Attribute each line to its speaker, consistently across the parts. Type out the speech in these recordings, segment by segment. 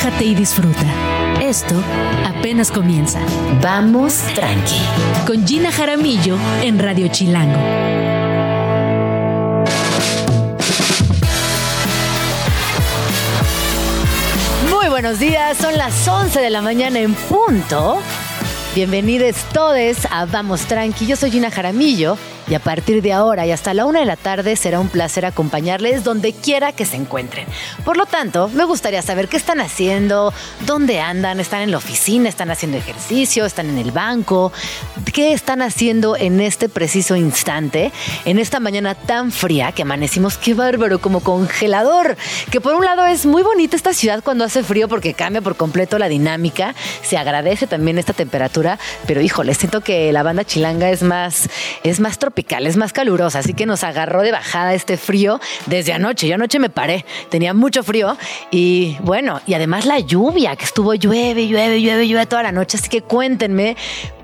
Speaker 1: relájate y disfruta. Esto apenas comienza.
Speaker 2: Vamos tranqui.
Speaker 1: Con Gina Jaramillo en Radio Chilango.
Speaker 2: Muy buenos días, son las 11 de la mañana en punto. Bienvenidos todos a Vamos Tranqui. Yo soy Gina Jaramillo y a partir de ahora y hasta la una de la tarde será un placer acompañarles donde quiera que se encuentren. Por lo tanto, me gustaría saber qué están haciendo, dónde andan, están en la oficina, están haciendo ejercicio, están en el banco, qué están haciendo en este preciso instante, en esta mañana tan fría que amanecimos, qué bárbaro, como congelador, que por un lado es muy bonita esta ciudad cuando hace frío porque cambia por completo la dinámica, se agradece también esta temperatura, pero híjole, siento que la banda chilanga es más, es más tropical es más calurosa, así que nos agarró de bajada este frío desde anoche. Yo anoche me paré, tenía mucho frío y bueno, y además la lluvia, que estuvo llueve, llueve, llueve, llueve toda la noche, así que cuéntenme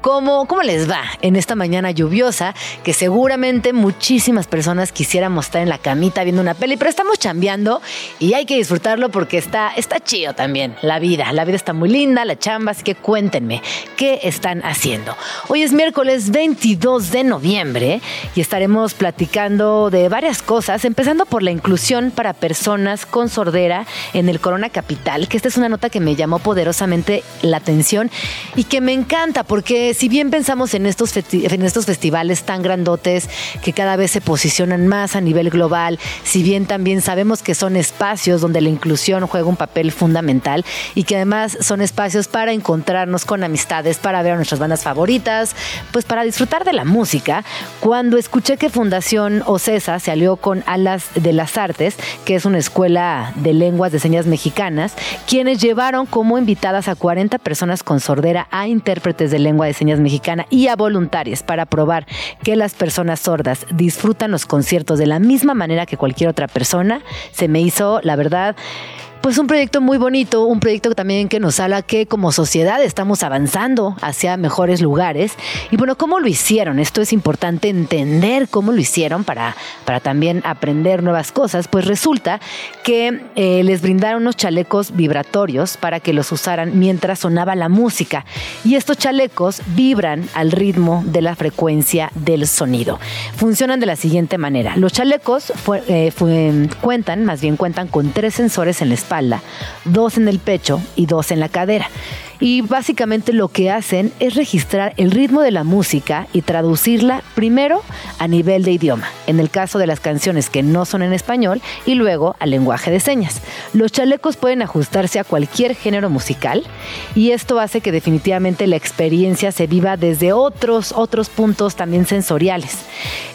Speaker 2: ¿Cómo, ¿Cómo les va en esta mañana lluviosa? Que seguramente muchísimas personas quisieran estar en la camita viendo una peli, pero estamos chambeando y hay que disfrutarlo porque está, está chido también la vida. La vida está muy linda, la chamba, así que cuéntenme qué están haciendo. Hoy es miércoles 22 de noviembre y estaremos platicando de varias cosas, empezando por la inclusión para personas con sordera en el Corona Capital, que esta es una nota que me llamó poderosamente la atención y que me encanta porque si bien pensamos en estos, festivales tan grandotes que cada vez se posicionan más a nivel global, si bien también sabemos que son espacios donde la inclusión juega un papel fundamental y que además son espacios para encontrarnos con amistades, para ver a nuestras bandas favoritas, pues para disfrutar de la música, cuando escuché que Fundación Ocesa se alió con Alas de las Artes, que es una escuela de lenguas de señas mexicanas, quienes llevaron como invitadas a 40 personas con sordera a intérpretes de lengua de señas mexicana y a voluntarias para probar que las personas sordas disfrutan los conciertos de la misma manera que cualquier otra persona, se me hizo, la verdad, pues un proyecto muy bonito, un proyecto también que nos habla que como sociedad estamos avanzando hacia mejores lugares. Y bueno, ¿cómo lo hicieron? Esto es importante entender cómo lo hicieron para, para también aprender nuevas cosas. Pues resulta que eh, les brindaron unos chalecos vibratorios para que los usaran mientras sonaba la música. Y estos chalecos vibran al ritmo de la frecuencia del sonido. Funcionan de la siguiente manera. Los chalecos eh, cuentan, más bien cuentan con tres sensores en la espalda dos en el pecho y dos en la cadera y básicamente lo que hacen es registrar el ritmo de la música y traducirla primero a nivel de idioma, en el caso de las canciones que no son en español, y luego al lenguaje de señas. Los chalecos pueden ajustarse a cualquier género musical y esto hace que definitivamente la experiencia se viva desde otros, otros puntos también sensoriales.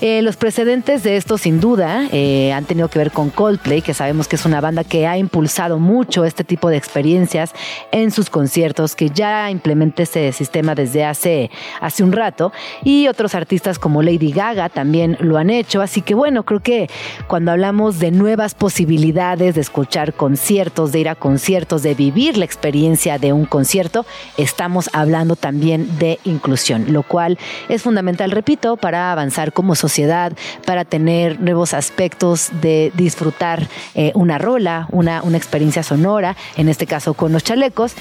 Speaker 2: Eh, los precedentes de esto sin duda eh, han tenido que ver con Coldplay, que sabemos que es una banda que ha impulsado mucho este tipo de experiencias en sus conciertos que ya implementa este sistema desde hace, hace un rato y otros artistas como Lady Gaga también lo han hecho. Así que bueno, creo que cuando hablamos de nuevas posibilidades de escuchar conciertos, de ir a conciertos, de vivir la experiencia de un concierto, estamos hablando también de inclusión, lo cual es fundamental, repito, para avanzar como sociedad, para tener nuevos aspectos de disfrutar eh, una rola, una, una experiencia sonora, en este caso con los chalecos.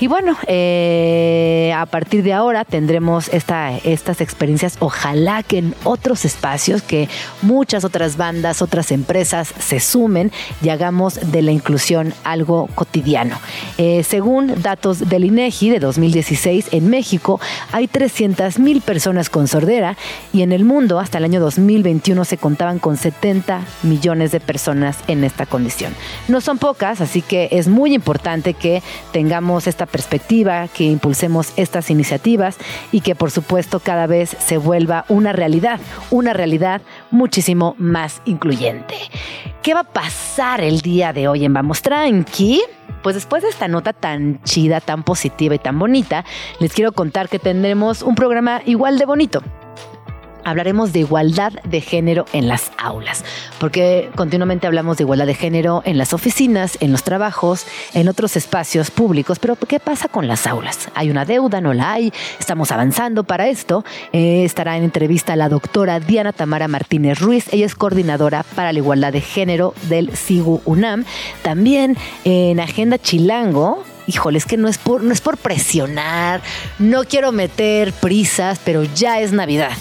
Speaker 2: Y bueno, eh, a partir de ahora tendremos esta, estas experiencias, ojalá que en otros espacios, que muchas otras bandas, otras empresas se sumen y hagamos de la inclusión algo cotidiano. Eh, según datos del INEGI de 2016, en México hay 300 mil personas con sordera y en el mundo hasta el año 2021 se contaban con 70 millones de personas en esta condición. No son pocas, así que es muy importante que tengamos esta perspectiva, que impulsemos estas iniciativas y que por supuesto cada vez se vuelva una realidad, una realidad muchísimo más incluyente. ¿Qué va a pasar el día de hoy en Vamos Tranqui? Pues después de esta nota tan chida, tan positiva y tan bonita, les quiero contar que tendremos un programa igual de bonito hablaremos de igualdad de género en las aulas, porque continuamente hablamos de igualdad de género en las oficinas, en los trabajos, en otros espacios públicos, pero ¿qué pasa con las aulas? ¿Hay una deuda? ¿No la hay? Estamos avanzando para esto. Eh, estará en entrevista la doctora Diana Tamara Martínez Ruiz, ella es coordinadora para la igualdad de género del SIGU UNAM. También en Agenda Chilango, híjole, es que no es por, no es por presionar, no quiero meter prisas, pero ya es Navidad.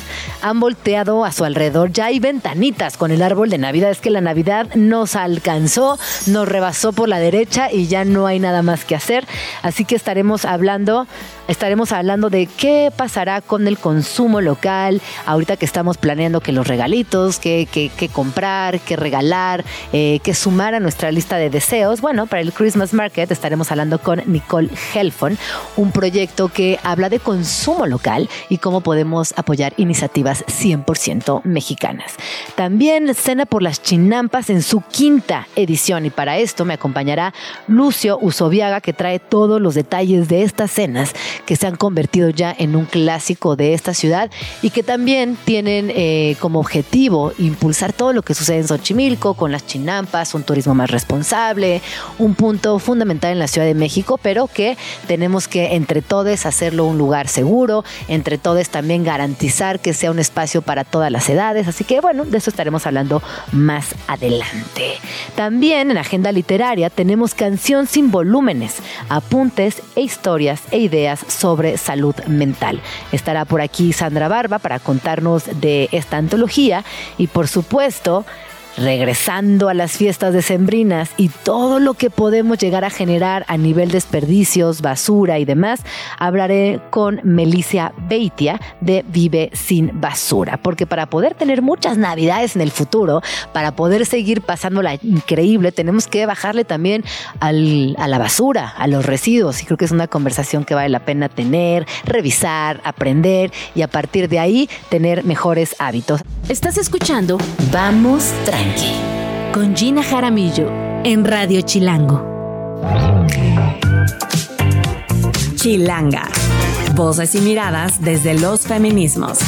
Speaker 2: Han volteado a su alrededor, ya hay ventanitas con el árbol de Navidad. Es que la Navidad nos alcanzó, nos rebasó por la derecha y ya no hay nada más que hacer. Así que estaremos hablando, estaremos hablando de qué pasará con el consumo local, ahorita que estamos planeando que los regalitos, qué, comprar, qué regalar, eh, qué sumar a nuestra lista de deseos. Bueno, para el Christmas Market estaremos hablando con Nicole Helfon, un proyecto que habla de consumo local y cómo podemos apoyar iniciativas 100% mexicanas. También Cena por las Chinampas en su quinta edición y para esto me acompañará Lucio Usoviaga que trae todos los detalles de estas cenas que se han convertido ya en un clásico de esta ciudad y que también tienen eh, como objetivo impulsar todo lo que sucede en Xochimilco con las chinampas, un turismo más responsable, un punto fundamental en la Ciudad de México pero que tenemos que entre todos hacerlo un lugar seguro, entre todos también garantizar que sea un espacio para todas las edades. Así que bueno, de eso estaremos hablando más adelante. También en agenda literaria tenemos canción sin volúmenes, apuntes e historias e ideas sobre salud mental. Estará por aquí Sandra Barba para contarnos de esta antología y por supuesto regresando a las fiestas decembrinas y todo lo que podemos llegar a generar a nivel desperdicios, basura y demás, hablaré con Melicia Beitia de Vive sin Basura, porque para poder tener muchas navidades en el futuro, para poder seguir pasándola increíble, tenemos que bajarle también al, a la basura, a los residuos, y creo que es una conversación que vale la pena tener, revisar, aprender y a partir de ahí tener mejores hábitos.
Speaker 1: Estás escuchando Vamos con Gina Jaramillo en Radio Chilango.
Speaker 3: Chilanga. Voces y miradas desde los feminismos.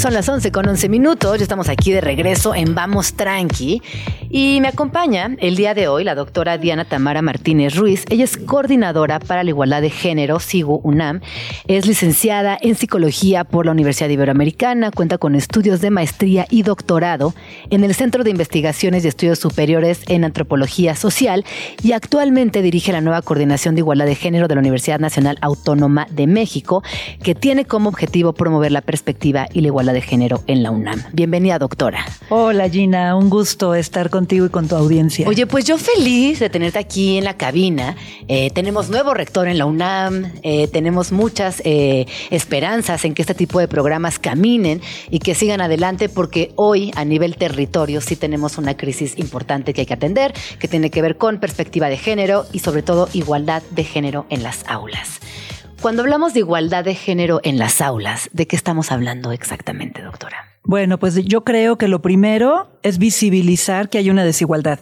Speaker 2: Son las 11 con 11 minutos, ya estamos aquí de regreso en Vamos Tranqui y me acompaña el día de hoy la doctora Diana Tamara Martínez Ruiz. Ella es coordinadora para la igualdad de género, SIGU UNAM. Es licenciada en psicología por la Universidad Iberoamericana, cuenta con estudios de maestría y doctorado en el Centro de Investigaciones y Estudios Superiores en Antropología Social y actualmente dirige la nueva coordinación de igualdad de género de la Universidad Nacional Autónoma de México, que tiene como objetivo promover la perspectiva y la igualdad de género en la UNAM. Bienvenida, doctora.
Speaker 4: Hola, Gina. Un gusto estar con contigo y con tu audiencia.
Speaker 2: Oye, pues yo feliz de tenerte aquí en la cabina. Eh, tenemos nuevo rector en la UNAM, eh, tenemos muchas eh, esperanzas en que este tipo de programas caminen y que sigan adelante porque hoy a nivel territorio sí tenemos una crisis importante que hay que atender, que tiene que ver con perspectiva de género y sobre todo igualdad de género en las aulas. Cuando hablamos de igualdad de género en las aulas, ¿de qué estamos hablando exactamente, doctora?
Speaker 4: Bueno, pues yo creo que lo primero es visibilizar que hay una desigualdad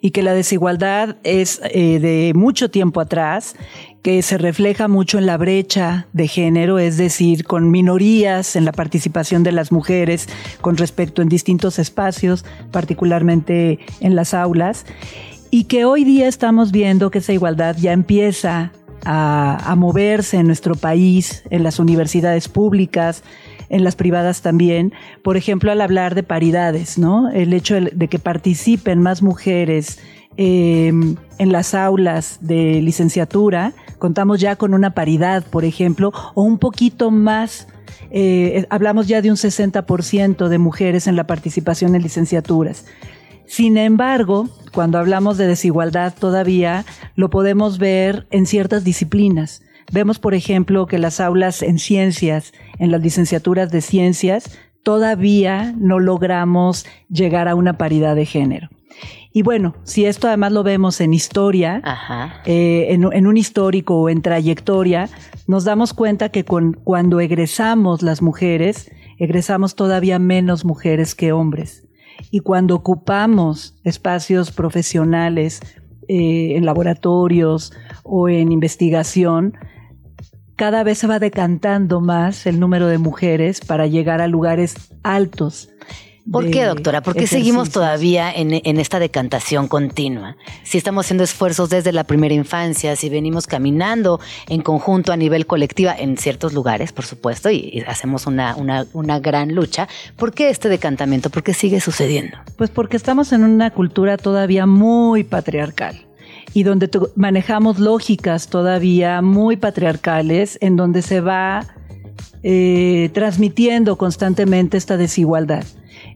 Speaker 4: y que la desigualdad es eh, de mucho tiempo atrás, que se refleja mucho en la brecha de género, es decir, con minorías en la participación de las mujeres con respecto en distintos espacios, particularmente en las aulas, y que hoy día estamos viendo que esa igualdad ya empieza a moverse en nuestro país, en las universidades públicas, en las privadas también, por ejemplo, al hablar de paridades, ¿no? El hecho de, que participen más mujeres eh, en las aulas de licenciatura, contamos ya con una paridad, por ejemplo, o un poquito más. Eh, hablamos ya de un 60% de mujeres en la participación en licenciaturas. Sin embargo, cuando hablamos de desigualdad todavía lo podemos ver en ciertas disciplinas. Vemos, por ejemplo, que las aulas en ciencias, en las licenciaturas de ciencias, todavía no logramos llegar a una paridad de género. Y bueno, si esto además lo vemos en historia, eh, en, un histórico o en trayectoria, nos damos cuenta que cuando egresamos las mujeres, egresamos todavía menos mujeres que hombres. Y cuando ocupamos espacios profesionales eh, en laboratorios o en investigación, cada vez se va decantando más el número de mujeres para llegar a lugares altos.
Speaker 2: ¿Por qué, doctora? ¿Por qué seguimos todavía en, esta decantación continua? Si estamos haciendo esfuerzos desde la primera infancia, si venimos caminando en conjunto a nivel colectiva en ciertos lugares, por supuesto, y, hacemos una, una, gran lucha, ¿por qué este decantamiento? ¿Por qué sigue sucediendo?
Speaker 4: Pues porque estamos en una cultura todavía muy patriarcal y donde manejamos lógicas todavía muy patriarcales, en donde se va eh, transmitiendo constantemente esta desigualdad.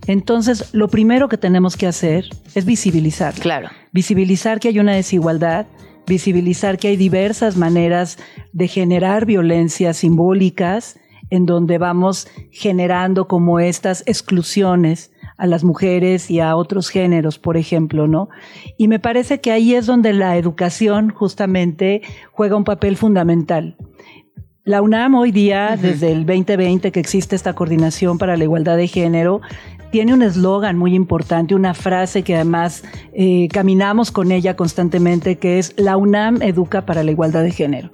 Speaker 4: Entonces, lo primero que tenemos que hacer es visibilizar.
Speaker 2: Claro.
Speaker 4: Visibilizar que hay una desigualdad, visibilizar que hay diversas maneras de generar violencias simbólicas en donde vamos generando como estas exclusiones a las mujeres y a otros géneros, por ejemplo, ¿no? Y me parece que ahí es donde la educación justamente juega un papel fundamental. La UNAM hoy día, desde el 2020 que existe esta coordinación para la igualdad de género, tiene un eslogan muy importante, una frase que además eh, caminamos con ella constantemente, que es la UNAM educa para la igualdad de género.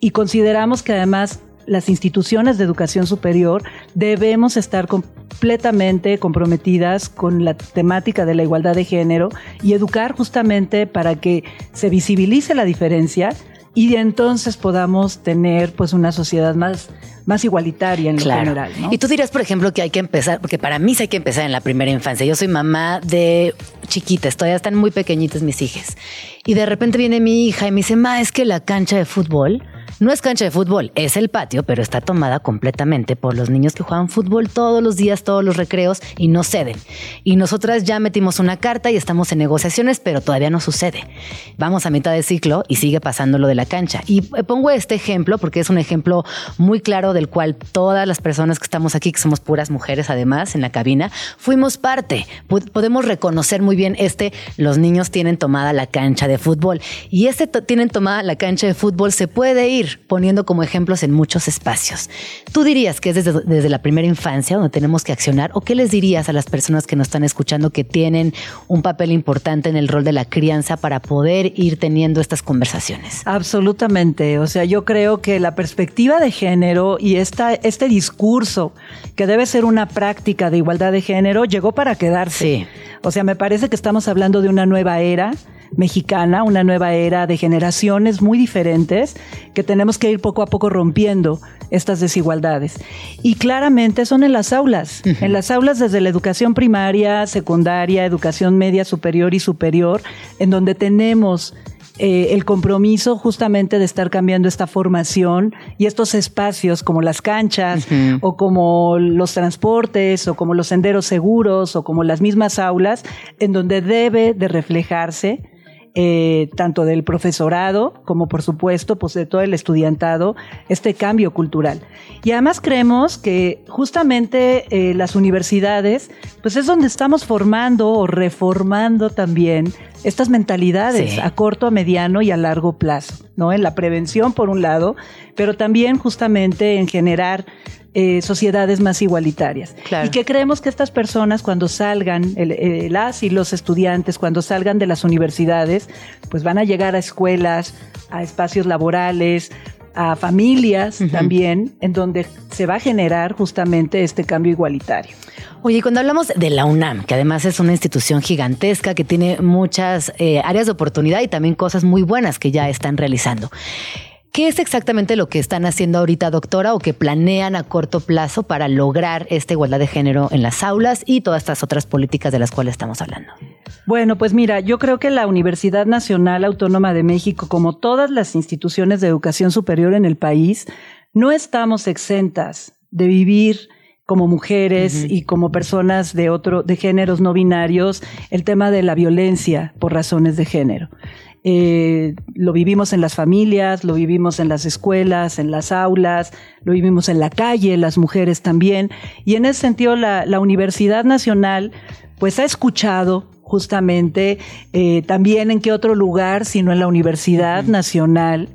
Speaker 4: Y consideramos que además las instituciones de educación superior debemos estar completamente comprometidas con la temática de la igualdad de género y educar justamente para que se visibilice la diferencia y entonces podamos tener pues una sociedad más más igualitaria en lo general.
Speaker 2: Y tú dirías, por ejemplo, que hay que empezar, porque para mí sí hay que empezar en la primera infancia. Yo soy mamá de chiquitas, todavía están muy pequeñitas mis hijas. Y de repente viene mi hija y me dice, ma, es que la cancha de fútbol no es cancha de fútbol, es el patio, pero está tomada completamente por los niños que juegan fútbol todos los días, todos los recreos y no ceden. Y nosotras ya metimos una carta y estamos en negociaciones, pero todavía no sucede. Vamos a mitad de ciclo y sigue pasando lo de la cancha. Y pongo este ejemplo porque es un ejemplo muy claro del cual todas las personas que estamos aquí, que somos puras mujeres además en la cabina, fuimos parte. Podemos reconocer muy bien este, los niños tienen tomada la cancha de fútbol y este tienen tomada la cancha de fútbol se puede ir poniendo como ejemplos en muchos espacios. ¿Tú dirías que es desde, la primera infancia donde tenemos que accionar o qué les dirías a las personas que nos están escuchando que tienen un papel importante en el rol de la crianza para poder ir teniendo estas conversaciones?
Speaker 4: Absolutamente. O sea, yo creo que la perspectiva de género y esta, este discurso que debe ser una práctica de igualdad de género llegó para quedarse. Sí. O sea, me parece que estamos hablando de una nueva era mexicana, una nueva era de generaciones muy diferentes que tenemos que ir poco a poco rompiendo estas desigualdades. Y claramente son en las aulas, en las aulas desde la educación primaria, secundaria, educación media, superior y superior, en donde tenemos eh, el compromiso justamente de estar cambiando esta formación y estos espacios como las canchas o como los transportes o como los senderos seguros o como las mismas aulas en donde debe de reflejarse eh, tanto del profesorado como por supuesto pues de todo el estudiantado este cambio cultural y además creemos que justamente eh, las universidades pues es donde estamos formando o reformando también estas mentalidades a corto, a mediano y a largo plazo, ¿no? En la prevención por un lado, pero también justamente en generar eh, sociedades más igualitarias. Y que creemos que estas personas cuando salgan, el, las y los estudiantes, cuando salgan de las universidades, pues van a llegar a escuelas, a espacios laborales, a familias también, en donde se va a generar justamente este cambio igualitario.
Speaker 2: Oye, cuando hablamos de la UNAM, que además es una institución gigantesca que tiene muchas eh, áreas de oportunidad y también cosas muy buenas que ya están realizando. ¿Qué es exactamente lo que están haciendo ahorita, doctora, o que planean a corto plazo para lograr esta igualdad de género en las aulas y todas estas otras políticas de las cuales estamos hablando?
Speaker 4: Bueno, pues mira, yo creo que la Universidad Nacional Autónoma de México, como todas las instituciones de educación superior en el país, no estamos exentas de vivir como mujeres y como personas de otro de géneros no binarios el tema de la violencia por razones de género. Eh, lo vivimos en las familias, lo vivimos en las escuelas, en las aulas, lo vivimos en la calle, las mujeres también. Y en ese sentido, la, Universidad Nacional, pues ha escuchado justamente eh, también en qué otro lugar, sino en la Universidad Nacional,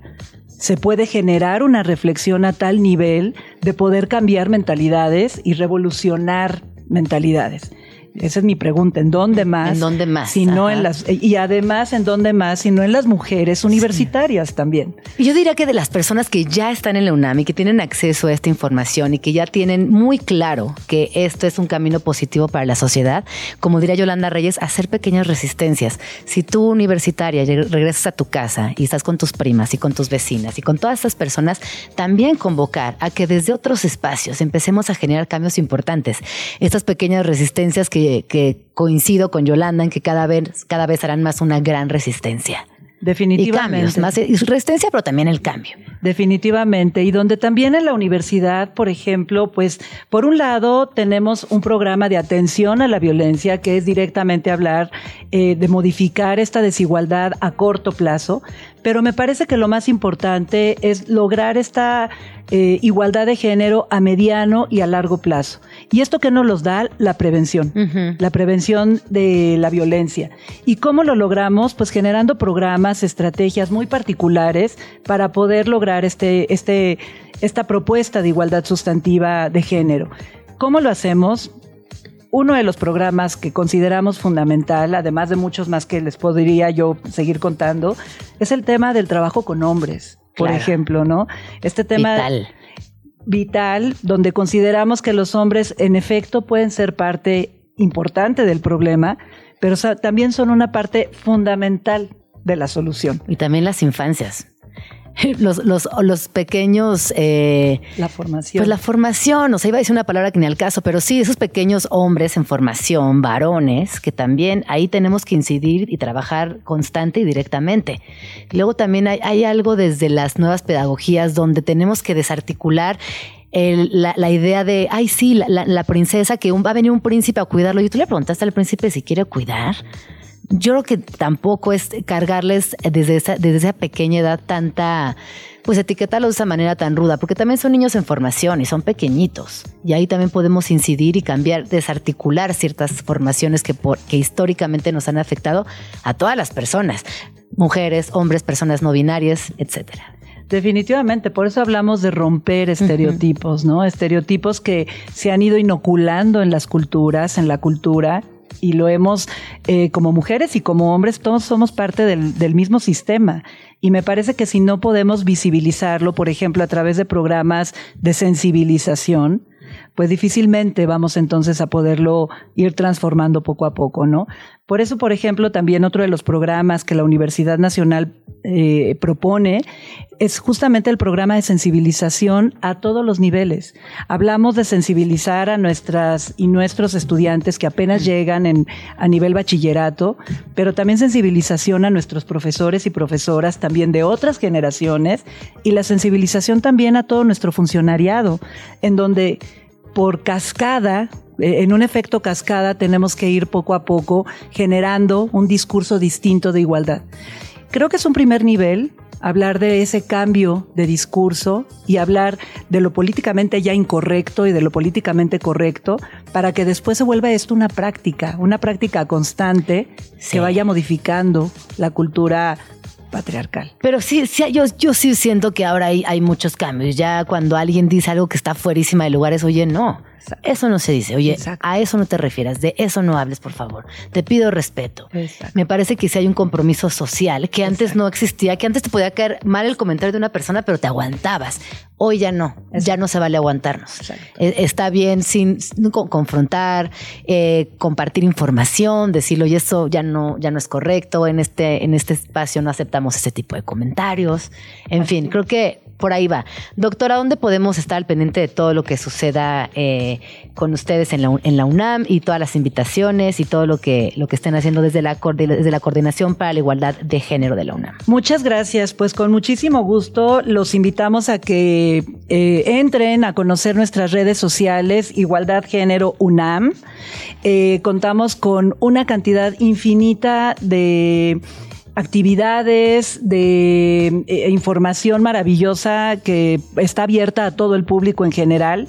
Speaker 4: se puede generar una reflexión a tal nivel de poder cambiar mentalidades y revolucionar mentalidades. Esa es mi pregunta, ¿en dónde más?
Speaker 2: ¿En dónde más?
Speaker 4: Si no en las y además en dónde más, si no en las mujeres universitarias también.
Speaker 2: Y yo diría que de las personas que ya están en la UNAM y que tienen acceso a esta información y que ya tienen muy claro que esto es un camino positivo para la sociedad, como diría Yolanda Reyes, hacer pequeñas resistencias. Si tú universitaria regresas a tu casa y estás con tus primas y con tus vecinas y con todas estas personas, también convocar a que desde otros espacios empecemos a generar cambios importantes. Estas pequeñas resistencias que, que coincido con Yolanda en que cada vez, cada vez harán más una gran resistencia.
Speaker 4: Definitivamente.
Speaker 2: Y más resistencia, pero también el cambio.
Speaker 4: Definitivamente. Y donde también en la universidad, por ejemplo, pues por un lado tenemos un programa de atención a la violencia que es directamente hablar eh, de modificar esta desigualdad a corto plazo, pero me parece que lo más importante es lograr esta eh, igualdad de género a mediano y a largo plazo. Y esto que nos los da la prevención, la prevención de la violencia. ¿Y cómo lo logramos? Pues generando programas, estrategias muy particulares para poder lograr este, este, esta propuesta de igualdad sustantiva de género. ¿Cómo lo hacemos? uno de los programas que consideramos fundamental, además de muchos más que les podría yo seguir contando, es el tema del trabajo con hombres, por ejemplo, ¿no? Este tema vital. vital, donde consideramos que los hombres en efecto pueden ser parte importante del problema, pero también son una parte fundamental de la solución.
Speaker 2: Y también las infancias. los, los, los pequeños...
Speaker 4: Eh, la formación.
Speaker 2: Pues la formación, o sea, iba a decir una palabra que ni al caso, pero sí, esos pequeños hombres en formación, varones, que también ahí tenemos que incidir y trabajar constante y directamente. Luego también hay, hay algo desde las nuevas pedagogías donde tenemos que desarticular la, la, idea de, ay, sí, la, la, princesa, que va a venir un príncipe a cuidarlo. Y tú le preguntaste al príncipe si quiere cuidar yo creo que tampoco es cargarles desde esa, desde esa pequeña edad tanta, pues etiquetarlos de esa manera tan ruda, porque también son niños en formación y son pequeñitos. Y ahí también podemos incidir y cambiar, desarticular ciertas formaciones que, que históricamente nos han afectado a todas las personas, mujeres, hombres, personas no binarias, etcétera.
Speaker 4: Definitivamente, por eso hablamos de romper estereotipos, ¿no? Estereotipos que se han ido inoculando en las culturas, en la cultura, y lo hemos, eh, como mujeres y como hombres, todos somos parte del, del mismo sistema. Y me parece que si no podemos visibilizarlo, por ejemplo, a través de programas de sensibilización, pues difícilmente vamos entonces a poderlo ir transformando poco a poco, ¿no? Por eso, por ejemplo, también otro de los programas que la Universidad Nacional eh, propone es justamente el programa de sensibilización a todos los niveles. Hablamos de sensibilizar a nuestras y nuestros estudiantes que apenas llegan en, a nivel bachillerato, pero también sensibilización a nuestros profesores y profesoras también de otras generaciones y la sensibilización también a todo nuestro funcionariado, en donde por cascada, eh, en un efecto cascada, tenemos que ir poco a poco generando un discurso distinto de igualdad. Creo que es un primer nivel hablar de ese cambio de discurso y hablar de lo políticamente ya incorrecto y de lo políticamente correcto para que después se vuelva esto una práctica, una práctica constante que vaya modificando la cultura patriarcal.
Speaker 2: Pero sí, sí yo, yo sí siento que ahora hay, hay muchos cambios. Ya cuando alguien dice algo que está fuerísima de lugares, oye, no, eso no se dice. Oye, a eso no te refieras, de eso no hables, por favor. Te pido respeto. Me parece que sí hay un compromiso social que antes no existía, que antes te podía caer mal el comentario de una persona, pero te aguantabas. Hoy ya no, ya no se vale aguantarnos. E, está bien sin, confrontar, eh, compartir información, decirlo, y eso ya no, ya no es correcto. En este, en este espacio no aceptamos ese tipo de comentarios. En fin, creo que por ahí va. Doctora, ¿dónde podemos estar al pendiente de todo lo que suceda eh, con ustedes en la, en la, UNAM y todas las invitaciones y todo lo que, lo que estén haciendo desde la, Coordinación para la Igualdad de Género de la UNAM?
Speaker 4: Muchas gracias. Pues con muchísimo gusto los invitamos a que eh, entren a conocer nuestras redes sociales Igualdad Género UNAM. Eh, contamos con una cantidad infinita de actividades de eh, información maravillosa que está abierta a todo el público en general.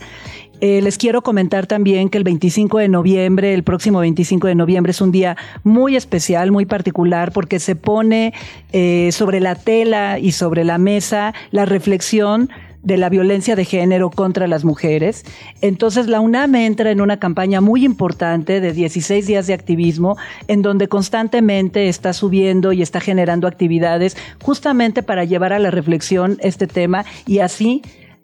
Speaker 4: Eh, les quiero comentar también que el 25 de noviembre, el próximo 25 de noviembre, es un día muy especial, muy particular, porque se pone eh, sobre la tela y sobre la mesa la reflexión de la violencia de género contra las mujeres. Entonces la UNAM entra en una campaña muy importante de 16 días de activismo en donde constantemente está subiendo y está generando actividades justamente para llevar a la reflexión este tema y así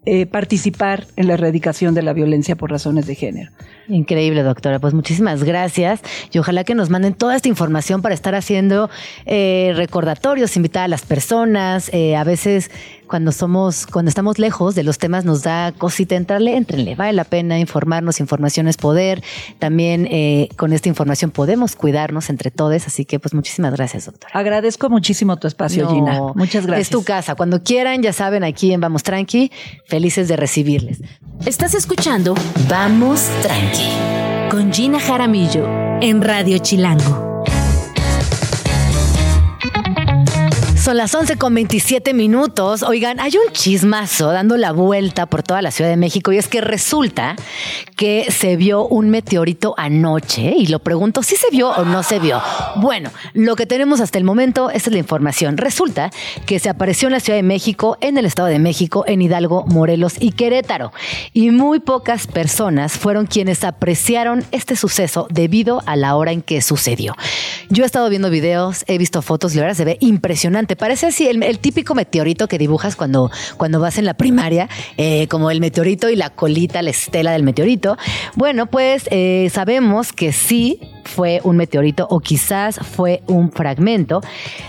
Speaker 4: eh, participar en la erradicación de la violencia por razones de género.
Speaker 2: Increíble, doctora. Pues muchísimas gracias y ojalá que nos manden toda esta información para estar haciendo eh, recordatorios, invitar a las personas. Eh, a veces cuando somos, cuando estamos lejos de los temas nos da cosita entrarle, entrenle, vale la pena informarnos, información es poder, también eh, con esta información podemos cuidarnos entre todos, así que pues muchísimas gracias doctora.
Speaker 4: Agradezco muchísimo tu espacio Gina, muchas gracias.
Speaker 2: Es tu casa, cuando quieran ya saben aquí en Vamos Tranqui, felices de recibirles.
Speaker 1: Estás escuchando Vamos Tranqui con Gina Jaramillo en Radio Chilango.
Speaker 2: Las 11 con 27 minutos. Oigan, hay un chismazo dando la vuelta por toda la Ciudad de México y es que resulta que se vio un meteorito anoche y lo pregunto si se vio o no se vio. Bueno, lo que tenemos hasta el momento es la información. Resulta que se apareció en la Ciudad de México, en el Estado de México, en Hidalgo, Morelos y Querétaro. Y muy pocas personas fueron quienes apreciaron este suceso debido a la hora en que sucedió. Yo he estado viendo videos, he visto fotos y verdad se ve impresionante parece así el, típico meteorito que dibujas cuando, cuando vas en la primaria, eh, como el meteorito y la colita, la estela del meteorito. Bueno, pues eh, sabemos que sí fue un meteorito o quizás fue un fragmento.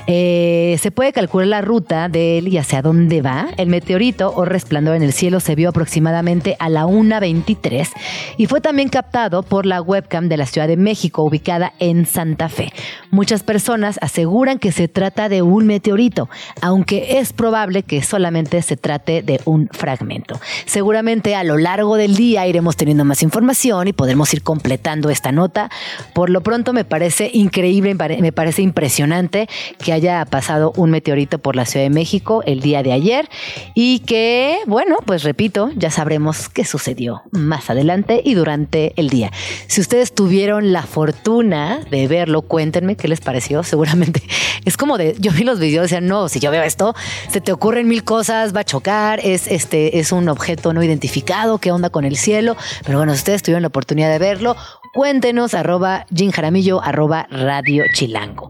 Speaker 2: Eh, se puede calcular la ruta de él y hacia dónde va. El meteorito o resplandor en el cielo se vio aproximadamente a la 1.23 y fue también captado por la webcam de la Ciudad de México ubicada en Santa Fe. Muchas personas aseguran que se trata de un meteorito, aunque es probable que solamente se trate de un fragmento. Seguramente a lo largo del día iremos teniendo más información y podremos ir completando esta nota. Por lo pronto me parece increíble, me parece impresionante que haya pasado un meteorito por la Ciudad de México el día de ayer y que, bueno, pues repito, ya sabremos qué sucedió más adelante y durante el día. Si ustedes tuvieron la fortuna de verlo, cuéntenme qué les pareció. Seguramente es como de, yo vi los videos y decían, no, si yo veo esto, se te ocurren mil cosas, va a chocar, es, este, es un objeto no identificado, qué onda con el cielo. Pero bueno, si ustedes tuvieron la oportunidad de verlo, cuéntenos arroba Jaramillo, arroba Radio Chilango.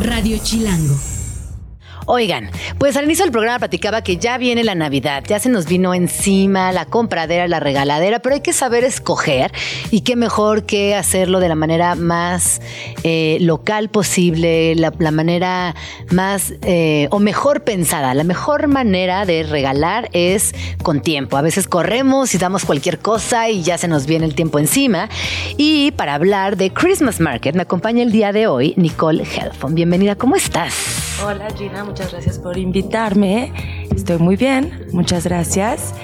Speaker 1: Radio Chilango.
Speaker 2: Oigan, pues al inicio del programa platicaba que ya viene la Navidad, ya se nos vino encima la compradera, la regaladera, pero hay que saber escoger y qué mejor que hacerlo de la manera más eh, local posible, la, manera más eh, o mejor pensada. La mejor manera de regalar es con tiempo. A veces corremos y damos cualquier cosa y ya se nos viene el tiempo encima. Y para hablar de Christmas Market me acompaña el día de hoy Nicole Helfon. Bienvenida, ¿cómo estás?
Speaker 5: Hola Gina, muchas gracias por invitarme. Estoy muy bien, muchas gracias.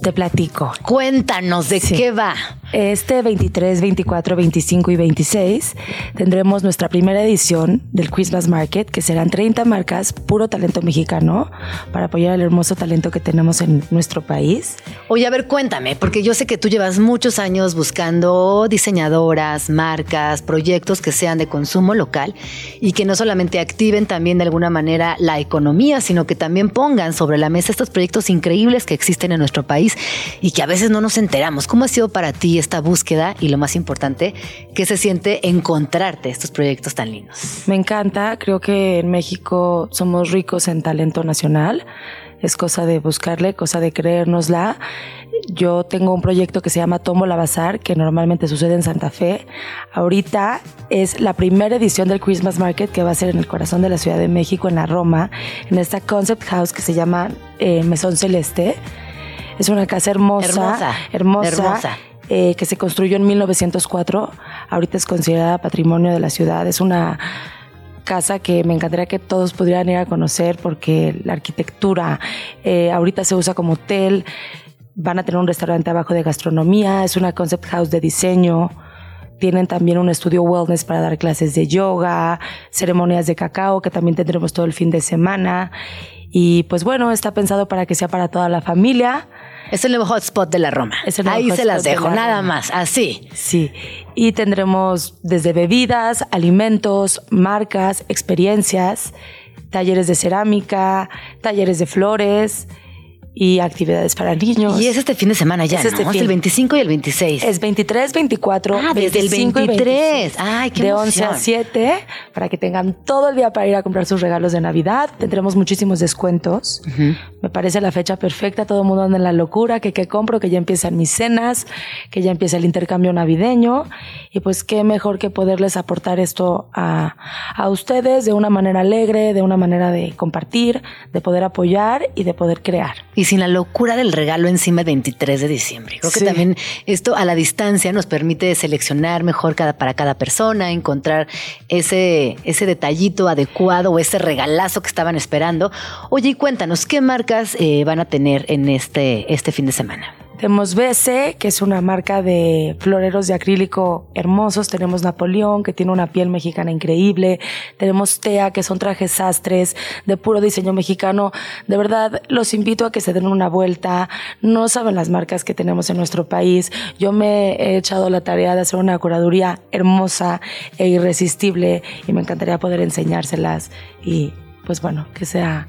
Speaker 5: Te platico.
Speaker 2: Cuéntanos de qué va.
Speaker 5: Este 23, 24, 25 y 26 tendremos nuestra primera edición del Christmas Market, que serán 30 marcas, puro talento mexicano, para apoyar el hermoso talento que tenemos en nuestro país.
Speaker 2: Oye, a ver, cuéntame, porque yo sé que tú llevas muchos años buscando diseñadoras, marcas, proyectos que sean de consumo local y que no solamente activen también de alguna manera la economía, sino que también pongan sobre la mesa estos proyectos increíbles que existen en nuestro país y que a veces no nos enteramos. ¿Cómo ha sido para ti esta búsqueda y lo más importante, ¿qué se siente encontrarte estos proyectos tan lindos?
Speaker 5: Me encanta, creo que en México somos ricos en talento nacional, es cosa de buscarle, cosa de creérnosla. Yo tengo un proyecto que se llama Tomo la Bazar, que normalmente sucede en Santa Fe. Ahorita es la primera edición del Christmas Market que va a ser en el corazón de la Ciudad de México, en la Roma, en esta concept house que se llama eh, Mesón Celeste. Es una casa hermosa, hermosa, hermosa eh, que se construyó en 1904. Ahorita es considerada patrimonio de la ciudad. Es una casa que me encantaría que todos pudieran ir a conocer porque la arquitectura eh, ahorita se usa como hotel. Van a tener un restaurante abajo de gastronomía. Es una concept house de diseño. Tienen también un estudio wellness para dar clases de yoga, ceremonias de cacao que también tendremos todo el fin de semana. Y pues bueno, está pensado para que sea para toda la familia.
Speaker 2: Es el nuevo hotspot de la Roma. Ahí se las dejo, nada más, así.
Speaker 5: Sí. Y tendremos desde bebidas, alimentos, marcas, experiencias, talleres de cerámica, talleres de flores. Y actividades para niños.
Speaker 2: Y es este fin de semana ya,
Speaker 5: Es este
Speaker 2: ¿no? Es
Speaker 5: fin.
Speaker 2: el 25 y el 26.
Speaker 5: Es 23, 24,
Speaker 2: Ah, desde el
Speaker 5: 25 y
Speaker 2: 23.
Speaker 5: 26.
Speaker 2: Ay, qué
Speaker 5: De 11 a
Speaker 2: emoción.
Speaker 5: 7 para que tengan todo el día para ir a comprar sus regalos de Navidad. Tendremos muchísimos descuentos. Me parece la fecha perfecta. Todo el mundo anda en la locura. Que qué compro, que ya empiezan mis cenas, que ya empieza el intercambio navideño. Y pues qué mejor que poderles aportar esto a, a ustedes de una manera alegre, de una manera de compartir, de poder apoyar y de poder crear.
Speaker 2: Y sin la locura del regalo encima el 23 de diciembre. Creo que también esto a la distancia nos permite seleccionar mejor cada, para cada persona, encontrar ese, ese detallito adecuado o ese regalazo que estaban esperando. Oye, y cuéntanos, ¿qué marcas eh, van a tener en este, este fin de semana?
Speaker 5: Tenemos BC, que es una marca de floreros de acrílico hermosos. Tenemos Napoleón, que tiene una piel mexicana increíble. Tenemos TEA, que son trajes sastres de puro diseño mexicano. De verdad, los invito a que se den una vuelta. No saben las marcas que tenemos en nuestro país. Yo me he echado la tarea de hacer una curaduría hermosa e irresistible y me encantaría poder enseñárselas y, pues bueno, que sea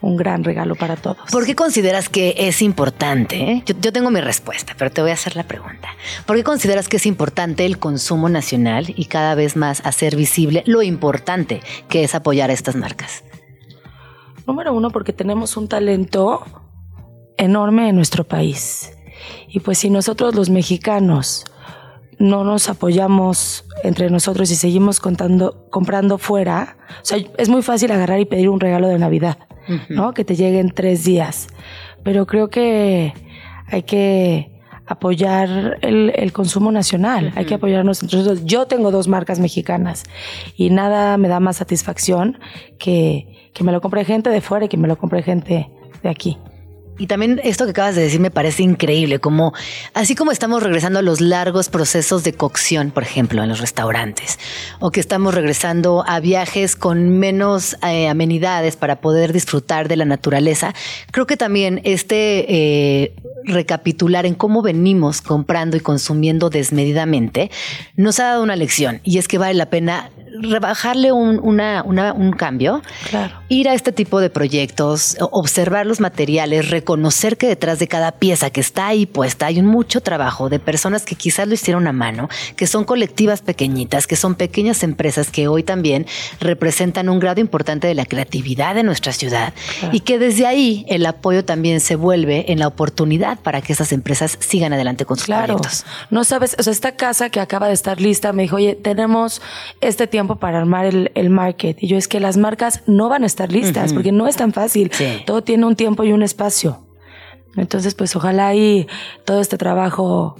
Speaker 5: un gran regalo para todos.
Speaker 2: ¿Por qué consideras que es importante? eh? Yo, yo tengo mi respuesta, pero te voy a hacer la pregunta. ¿Por qué consideras que es importante el consumo nacional y cada vez más hacer visible lo importante que es apoyar a estas marcas?
Speaker 5: Número uno, porque tenemos un talento enorme en nuestro país. Y pues si nosotros los mexicanos no nos apoyamos entre nosotros y seguimos contando, comprando fuera, o sea, es muy fácil agarrar y pedir un regalo de Navidad, ¿no? Que te llegue en tres días. Pero creo que hay que apoyar el, el consumo nacional, hay que apoyarnos entre. Yo tengo dos marcas mexicanas y nada me da más satisfacción que, que me lo compre gente de fuera y que me lo compre gente de aquí.
Speaker 2: Y también esto que acabas de decir me parece increíble, como así como estamos regresando a los largos procesos de cocción, por ejemplo, en los restaurantes, o que estamos regresando a viajes con menos eh, amenidades para poder disfrutar de la naturaleza, creo que también este eh, recapitular en cómo venimos comprando y consumiendo desmedidamente nos ha dado una lección y es que vale la pena rebajarle un, una, una, un cambio,
Speaker 5: Claro.
Speaker 2: ir a este tipo de proyectos, observar los materiales, reconocer que detrás de cada pieza que está ahí puesta hay un mucho trabajo de personas que quizás lo hicieron a mano, que son colectivas pequeñitas, que son pequeñas empresas que hoy también representan un grado importante de la creatividad de nuestra ciudad y que desde ahí el apoyo también se vuelve en la oportunidad para que esas empresas sigan adelante con sus
Speaker 5: Claro.
Speaker 2: proyectos.
Speaker 5: No sabes, o sea, esta casa que acaba de estar lista me dijo, oye, tenemos este tiempo para armar el, el market. Y yo es que las marcas no van a estar listas porque no es tan fácil.
Speaker 2: Sí.
Speaker 5: Todo tiene un tiempo y un espacio. Entonces, pues ojalá y todo este trabajo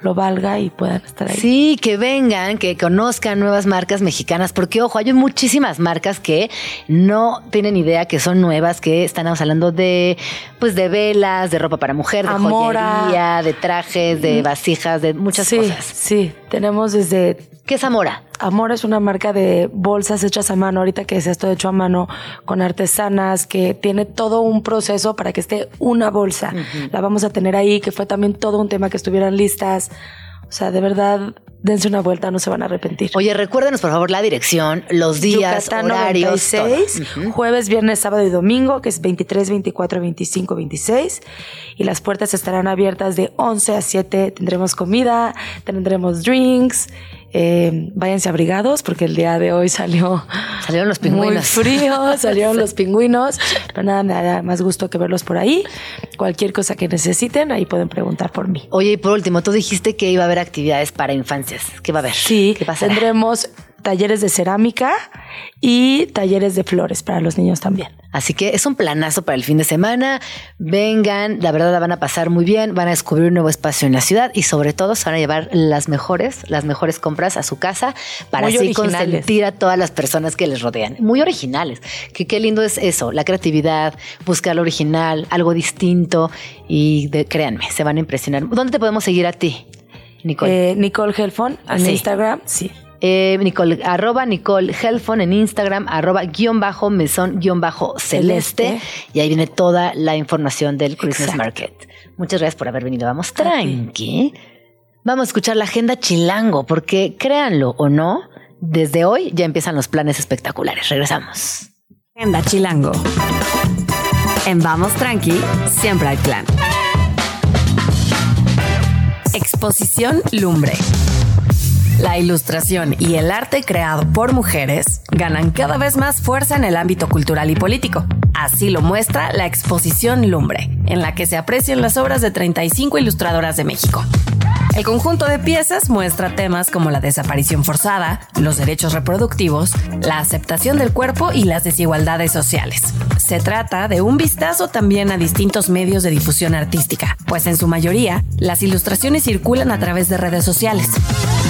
Speaker 5: lo valga y puedan estar ahí.
Speaker 2: Sí, que vengan, que conozcan nuevas marcas mexicanas, porque ojo, hay muchísimas marcas que no tienen idea que son nuevas, que estamos hablando de, pues, de velas, de ropa para mujer, de
Speaker 5: Amora.
Speaker 2: joyería, de trajes, de vasijas, de muchas
Speaker 5: sí,
Speaker 2: cosas.
Speaker 5: Sí, tenemos desde
Speaker 2: ¿Qué es Amora?
Speaker 5: Amor es una marca de bolsas hechas a mano, ahorita que decías todo hecho a mano, con artesanas, que tiene todo un proceso para que esté una bolsa. La vamos a tener ahí, que fue también todo un tema que estuvieran listas. O sea, de verdad, dense una vuelta, no se van a arrepentir.
Speaker 2: Oye, recuérdenos por favor la dirección, los días,
Speaker 5: Yucatán
Speaker 2: horarios,
Speaker 5: 96,
Speaker 2: todo.
Speaker 5: jueves, viernes, sábado y domingo, que es 23, 24, 25, 26. Y las puertas estarán abiertas de 11 a 7. Tendremos comida, tendremos drinks. Eh, váyanse abrigados porque el día de hoy salió
Speaker 2: Salieron los
Speaker 5: muy
Speaker 2: pingüinos.
Speaker 5: frío, salieron los pingüinos, pero nada, me da más gusto que verlos por ahí. Cualquier cosa que necesiten, ahí pueden preguntar por mí.
Speaker 2: Oye, y por último, tú dijiste que iba a haber actividades para infancias. ¿Qué va a haber?
Speaker 5: Sí,
Speaker 2: ¿Qué pasará?
Speaker 5: tendremos talleres de cerámica y talleres de flores para los niños también.
Speaker 2: Así que es un planazo para el fin de semana. Vengan, la verdad la van a pasar muy bien, van a descubrir un nuevo espacio en la ciudad y sobre todo se van a llevar las mejores, las mejores compras a su casa para
Speaker 5: Muy
Speaker 2: así
Speaker 5: originales.
Speaker 2: consentir a todas las personas que les rodean. Muy originales. Que qué lindo es eso, la creatividad, buscar lo original, algo distinto y de- créanme, se van a impresionar. ¿Dónde te podemos seguir a ti, Nicole?
Speaker 5: Eh, Nicole Helfon
Speaker 2: Ah,
Speaker 5: en
Speaker 2: sí.
Speaker 5: Instagram, sí.
Speaker 2: Eh, Nicole, arroba Nicole Helfon en Instagram, arroba guion bajo mesón guion bajo celeste. Y ahí viene toda la información del Christmas
Speaker 5: Exacto.
Speaker 2: Market. Muchas gracias por haber venido. Vamos tranqui. Vamos a escuchar la agenda chilango, porque créanlo o no, desde hoy ya empiezan los planes espectaculares. Regresamos.
Speaker 3: Agenda Chilango. En Vamos Tranqui, siempre hay plan. Exposición Lumbre. La ilustración y el arte creado por mujeres ganan cada vez más fuerza en el ámbito cultural y político. Así lo muestra la exposición Lumbre, en la que se aprecian las obras de 35 ilustradoras de México. El conjunto de piezas muestra temas como la desaparición forzada, los derechos reproductivos, la aceptación del cuerpo y las desigualdades sociales. Se trata de un vistazo también a distintos medios de difusión artística, pues en su mayoría las ilustraciones circulan a través de redes sociales.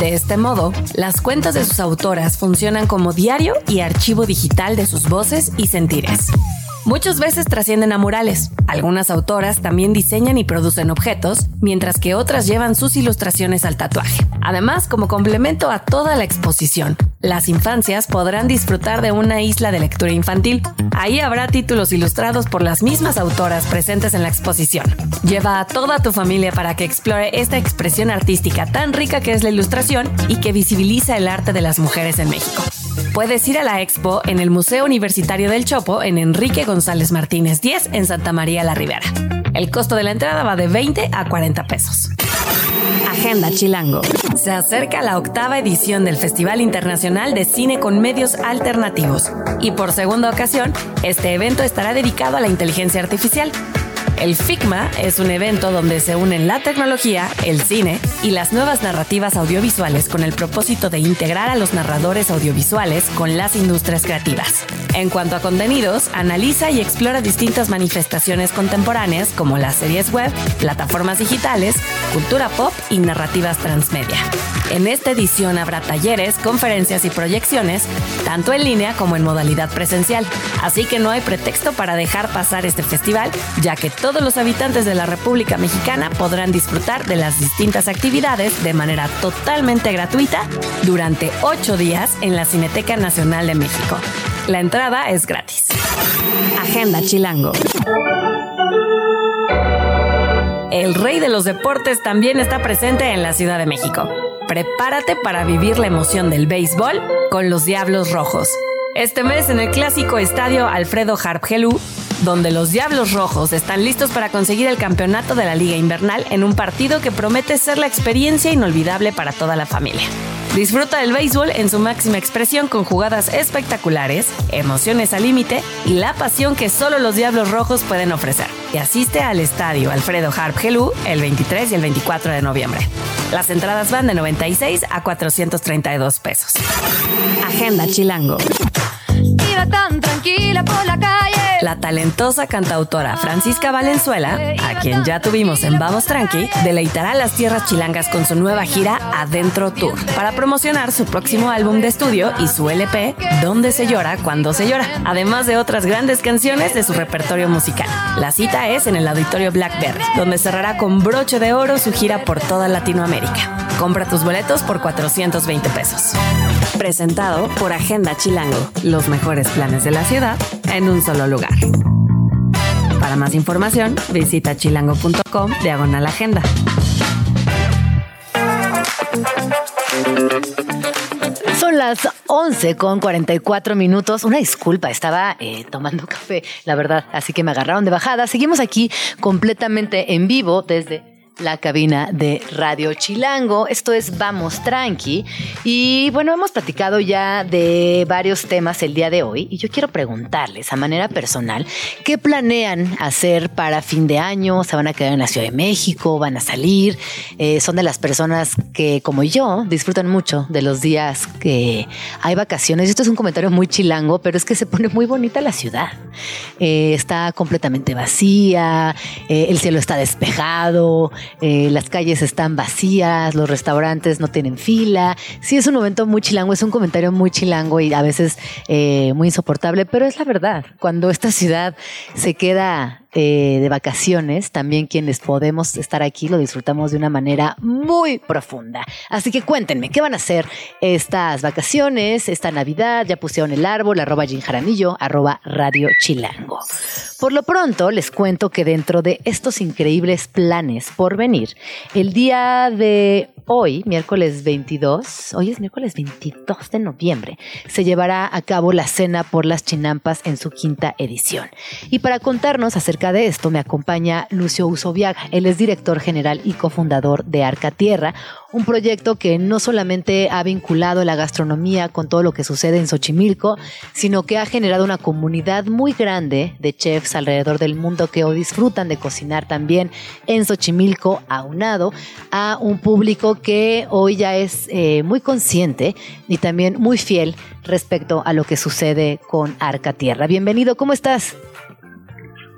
Speaker 3: De este modo, las cuentas de sus autoras funcionan como diario y archivo digital de sus voces y sentires. Muchas veces trascienden a murales. Algunas autoras también diseñan y producen objetos, mientras que otras llevan sus ilustraciones al tatuaje. Además, como complemento a toda la exposición, las infancias podrán disfrutar de una isla de lectura infantil. Ahí habrá títulos ilustrados por las mismas autoras presentes en la exposición. Lleva a toda tu familia para que explore esta expresión artística tan rica que es la ilustración y que visibiliza el arte de las mujeres en México. Puedes ir a la expo en el Museo Universitario del Chopo en Enrique González Martínez 10 en Santa María la Ribera. El costo de la entrada va de 20 a 40 pesos. Agenda Chilango. Se acerca la octava edición del Festival Internacional de Cine con Medios Alternativos y por segunda ocasión, este evento estará dedicado a la inteligencia artificial. El FICMA es un evento donde se unen la tecnología, el cine y las nuevas narrativas audiovisuales con el propósito de integrar a los narradores audiovisuales con las industrias creativas. En cuanto a contenidos, analiza y explora distintas manifestaciones contemporáneas como las series web, plataformas digitales, cultura pop y narrativas transmedia. En esta edición habrá talleres, conferencias y proyecciones, tanto en línea como en modalidad presencial. Así que no hay pretexto para dejar pasar este festival, ya que todos los habitantes de la República Mexicana podrán disfrutar de las distintas actividades de manera totalmente gratuita durante ocho días en la Cineteca Nacional de México. La entrada es gratis. Agenda Chilango. El rey de los deportes también está presente en la Ciudad de México prepárate para vivir la emoción del béisbol con los Diablos Rojos. Este mes en el clásico estadio Alfredo Harpgelú, donde los Diablos Rojos están listos para conseguir el campeonato de la Liga Invernal en un partido que promete ser la experiencia inolvidable para toda la familia. Disfruta del béisbol en su máxima expresión con jugadas espectaculares, emociones al límite y la pasión que solo los Diablos Rojos pueden ofrecer. Y asiste al estadio Alfredo Harp Gelú el 23 y el 24 de noviembre. Las entradas van de 96 a 432 pesos. Agenda Chilango.
Speaker 6: Tan tranquila por la calle.
Speaker 3: La talentosa cantautora Francisca Valenzuela, a quien ya tuvimos en Vamos Tranqui, deleitará las tierras chilangas con su nueva gira Adentro Tour para promocionar su próximo álbum de estudio y su LP Donde se llora cuando se llora, además de otras grandes canciones de su repertorio musical. La cita es en el Auditorio Blackberry, donde cerrará con broche de oro su gira por toda Latinoamérica. Compra tus boletos por 420 pesos. Presentado por Agenda Chilango, los mejores planes de la ciudad en un solo lugar. Para más información, visita chilango.com diagonal agenda.
Speaker 2: Son las 11 con 44 minutos. Una disculpa, estaba eh, tomando café, la verdad, así que me agarraron de bajada. Seguimos aquí completamente en vivo desde la cabina de Radio Chilango. Esto es Vamos Tranqui. Y bueno, hemos platicado ya de varios temas el día de hoy y yo quiero preguntarles a manera personal, ¿qué planean hacer para fin de año? ¿Se van a quedar en la Ciudad de México? ¿Van a salir? Eh, son de las personas que, como yo, disfrutan mucho de los días que hay vacaciones. Esto es un comentario muy chilango, pero es que se pone muy bonita la ciudad. Eh, está completamente vacía, eh, el cielo está despejado, eh, las calles están vacías, los restaurantes no tienen fila. Sí, es un momento muy chilango, es un comentario muy chilango y a veces eh, muy insoportable, pero es la verdad. Cuando esta ciudad se queda de vacaciones, también quienes podemos estar aquí lo disfrutamos de una manera muy profunda. Así que cuéntenme, ¿qué van a hacer estas vacaciones, esta Navidad? Ya pusieron el árbol, arroba Jim Jaramillo, arroba Radio Chilango. Por lo pronto, les cuento que dentro de estos increíbles planes por venir, el día de hoy, miércoles 22, hoy es miércoles 22 de noviembre, se llevará a cabo la Cena por las Chinampas en su quinta edición. Y para contarnos acerca de esto me acompaña Lucio Usoviaga. Él es director general y cofundador de Arca Tierra, un proyecto que no solamente ha vinculado la gastronomía con todo lo que sucede en Xochimilco, sino que ha generado una comunidad muy grande de chefs alrededor del mundo que hoy disfrutan de cocinar también en Xochimilco, aunado a un público que hoy ya es eh, muy consciente y también muy fiel respecto a lo que sucede con Arca Tierra. Bienvenido, ¿cómo estás?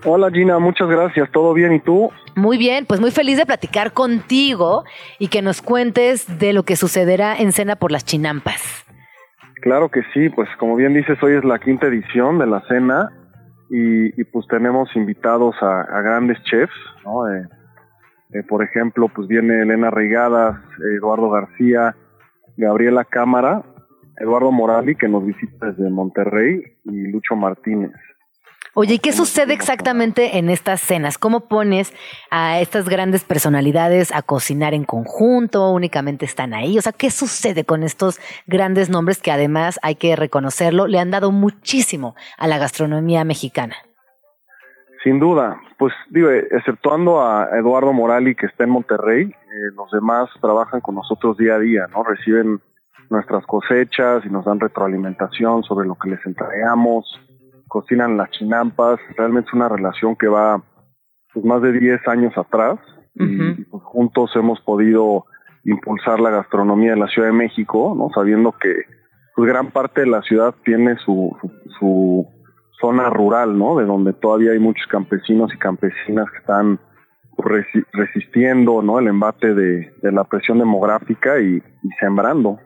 Speaker 7: Hola Gina, muchas gracias. ¿Todo bien? ¿Y tú?
Speaker 2: Muy bien, pues muy feliz de platicar contigo y que nos cuentes de lo que sucederá en Cena por las Chinampas.
Speaker 7: Claro que sí, pues como bien dices, hoy es la quinta edición de la cena y, pues tenemos invitados a, grandes chefs, ¿no? Eh, eh, por ejemplo, pues viene Elena Reigadas, Eduardo García, Gabriela Cámara, Eduardo Morali, que nos visita desde Monterrey, y Lucho Martínez.
Speaker 2: Oye, ¿y qué sucede exactamente en estas cenas? ¿Cómo pones a estas grandes personalidades a cocinar en conjunto? ¿Únicamente están ahí? O sea, ¿qué sucede con estos grandes nombres que además, hay que reconocerlo, le han dado muchísimo a la gastronomía mexicana?
Speaker 7: Sin duda, pues digo, exceptuando a Eduardo Morali que está en Monterrey, eh, los demás trabajan con nosotros día a día, ¿no? Reciben nuestras cosechas y nos dan retroalimentación sobre lo que les entregamos cocinan las chinampas, realmente es una relación que va pues, más de 10 años atrás y pues, juntos hemos podido impulsar la gastronomía de la Ciudad de México, ¿no? sabiendo que pues, gran parte de la ciudad tiene su, su, zona rural, ¿no? de donde todavía hay muchos campesinos y campesinas que están resistiendo ¿no? el embate de, la presión demográfica y sembrando.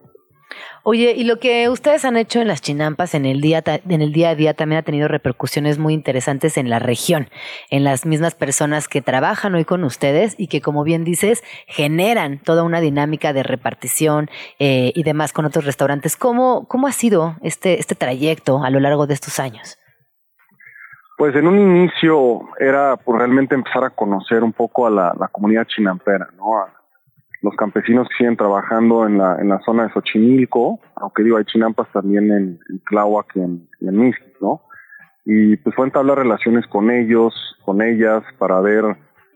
Speaker 2: Oye, y lo que ustedes han hecho en las chinampas en el día en el día a día también ha tenido repercusiones muy interesantes en la región, en las mismas personas que trabajan hoy con ustedes y que, como bien dices, generan toda una dinámica de repartición eh, y demás con otros restaurantes. ¿Cómo, cómo ha sido este, este trayecto a lo largo de estos años?
Speaker 7: Pues en un inicio era pues, realmente empezar a conocer un poco a la, la comunidad chinampera, ¿no? Los campesinos que siguen trabajando en la, en la zona de Xochimilco, aunque digo, hay chinampas también en, en Tláhuac en, en ¿no? Y pues fue entablar relaciones con ellos, con ellas, para ver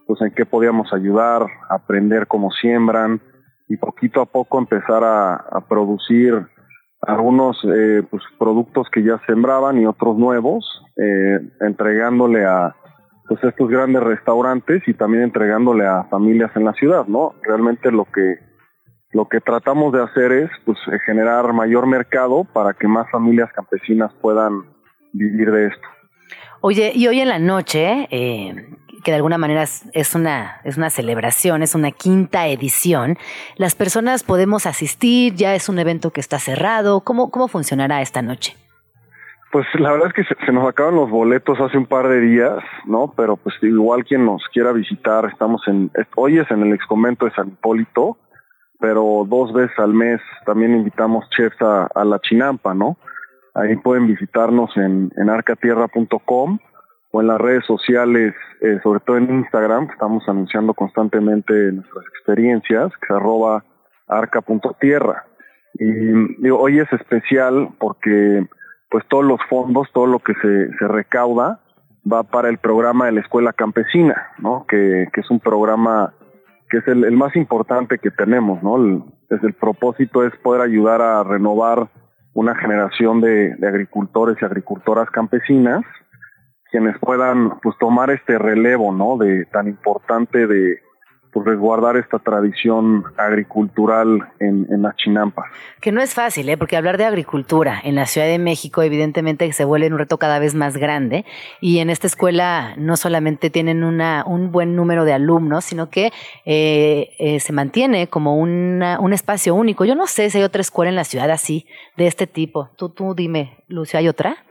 Speaker 7: pues en qué podíamos ayudar, aprender cómo siembran y poquito a poco empezar a, a producir algunos eh, pues, productos que ya sembraban y otros nuevos, eh, entregándole a, pues estos grandes restaurantes y también entregándole a familias en la ciudad, ¿no? Realmente lo que lo que tratamos de hacer es pues generar mayor mercado para que más familias campesinas puedan vivir de esto.
Speaker 2: Oye, y hoy en la noche, eh, que de alguna manera es, una, es una celebración, es una quinta edición, las personas podemos asistir, ya es un evento que está cerrado, ¿cómo, cómo funcionará esta noche?
Speaker 7: Pues la verdad es que se, nos acaban los boletos hace un par de días, ¿no? Pero pues igual quien nos quiera visitar, estamos en, hoy es en el ex convento de San Hipólito, pero dos veces al mes también invitamos chefs a, la Chinampa, ¿no? Ahí pueden visitarnos en, en arcatierra.com o en las redes sociales, eh, sobre todo en Instagram, estamos anunciando constantemente nuestras experiencias, que es arroba arca.tierra. Y digo, hoy es especial porque pues todos los fondos, todo lo que se, se recauda va para el programa de la escuela campesina, ¿no? Que, que es un programa que es el, más importante que tenemos, ¿no? El, el propósito es poder ayudar a renovar una generación de, de agricultores y agricultoras campesinas quienes puedan pues tomar este relevo, ¿no? De tan importante de, pues, resguardar esta tradición agricultural en, en las chinampas.
Speaker 2: Que no es fácil, ¿eh? porque hablar de agricultura en la Ciudad de México evidentemente se vuelve un reto cada vez más grande y en esta escuela no solamente tienen una, un buen número de alumnos, sino que eh, eh, se mantiene como una, un espacio único. Yo no sé si hay otra escuela en la ciudad así, de este tipo. Tú, tú dime, Lucio, ¿hay otra?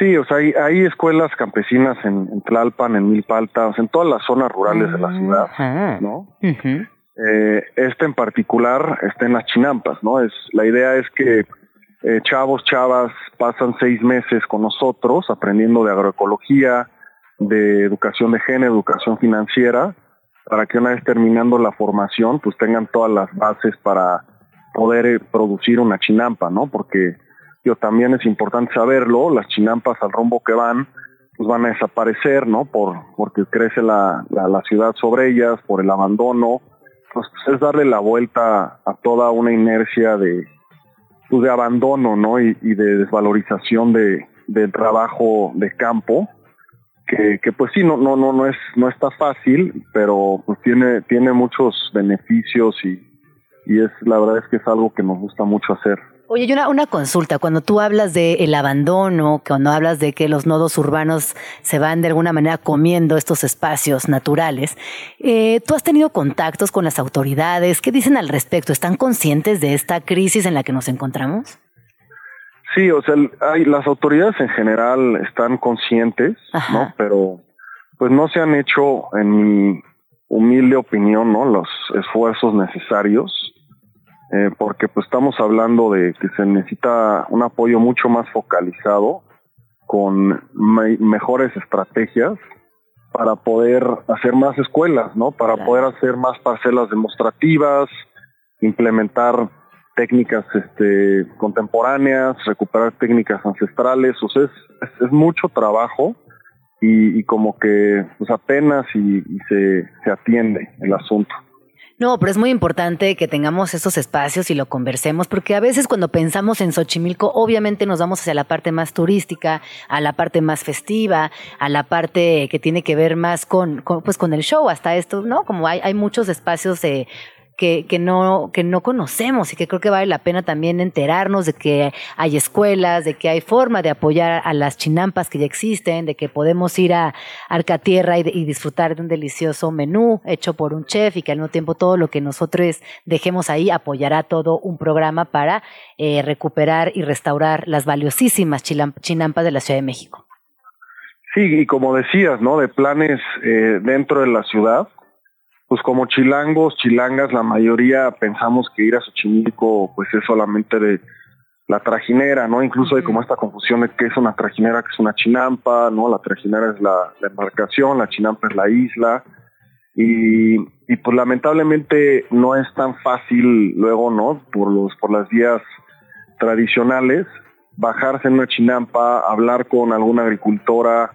Speaker 7: Sí, o sea, hay, escuelas campesinas en, Tlalpan, en Milpalta, o sea, en todas las zonas rurales de la ciudad, ¿no? eh, este en particular está en las chinampas, ¿no? Es La idea es que eh, chavos, chavas pasan seis meses con nosotros aprendiendo de agroecología, de educación de género, educación financiera, para que una vez terminando la formación, pues tengan todas las bases para poder eh, producir una chinampa, ¿no? Porque yo también es importante saberlo, las chinampas al rumbo que van, pues van a desaparecer, ¿no? Por, porque crece la, la, ciudad sobre ellas, por el abandono, pues, es darle la vuelta a toda una inercia de, pues, de abandono, ¿no? Y, de desvalorización de, del trabajo de campo que, pues sí no no no no es no está fácil pero pues tiene tiene muchos beneficios y, y es la verdad es que es algo que nos gusta mucho hacer
Speaker 2: Oye, y una, una consulta, cuando tú hablas de el abandono, cuando hablas de que los nodos urbanos se van de alguna manera comiendo estos espacios naturales, eh, ¿tú has tenido contactos con las autoridades? ¿Qué dicen al respecto? ¿Están conscientes de esta crisis en la que nos encontramos?
Speaker 7: Sí, o sea, hay, las autoridades en general están conscientes, ¿no? Pero pues no se han hecho, en mi humilde opinión, ¿no? Los esfuerzos necesarios, eh, porque pues estamos hablando de que se necesita un apoyo mucho más focalizado, con mejores estrategias para poder hacer más escuelas, ¿no? Para poder hacer más parcelas demostrativas, implementar técnicas este, contemporáneas, recuperar técnicas ancestrales, o sea, es, mucho trabajo y, como que pues apenas y, se, se atiende el asunto.
Speaker 2: No, pero es muy importante que tengamos estos espacios y lo conversemos, porque a veces cuando pensamos en Xochimilco, obviamente nos vamos hacia la parte más turística, a la parte más festiva, a la parte que tiene que ver más con, con pues con el show, hasta esto, ¿no? Como hay, hay muchos espacios de que, que, no, que no conocemos y que creo que vale la pena también enterarnos de que hay escuelas, de que hay forma de apoyar a las chinampas que ya existen, de que podemos ir a Arcatierra y, y disfrutar de un delicioso menú hecho por un chef y que al mismo tiempo todo lo que nosotros dejemos ahí apoyará todo un programa para eh, recuperar y restaurar las valiosísimas chinampas de la Ciudad de México.
Speaker 7: Sí, y como decías, ¿no? De planes eh, dentro de la ciudad, pues como chilangos, chilangas, la mayoría pensamos que ir a Xochimilco pues es solamente de la trajinera, ¿no? Incluso hay como esta confusión de que es una trajinera, que es una chinampa, ¿no? La trajinera es la, embarcación, la chinampa es la isla. Y, y, pues lamentablemente no es tan fácil luego, ¿no? Por los, por las vías tradicionales, bajarse en una chinampa, hablar con alguna agricultora,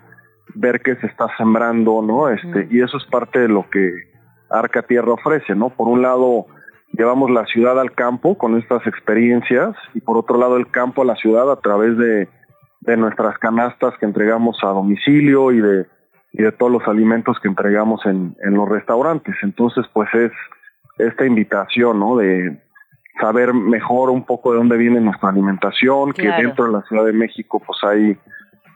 Speaker 7: ver qué se está sembrando, ¿no? Este, y eso es parte de lo que Arca Tierra ofrece, ¿no? Por un lado, llevamos la ciudad al campo con estas experiencias y por otro lado el campo a la ciudad a través de, nuestras canastas que entregamos a domicilio y de, y de todos los alimentos que entregamos en, en los restaurantes. Entonces, pues es esta invitación, ¿no? De saber mejor un poco de dónde viene nuestra alimentación, que dentro de la Ciudad de México pues hay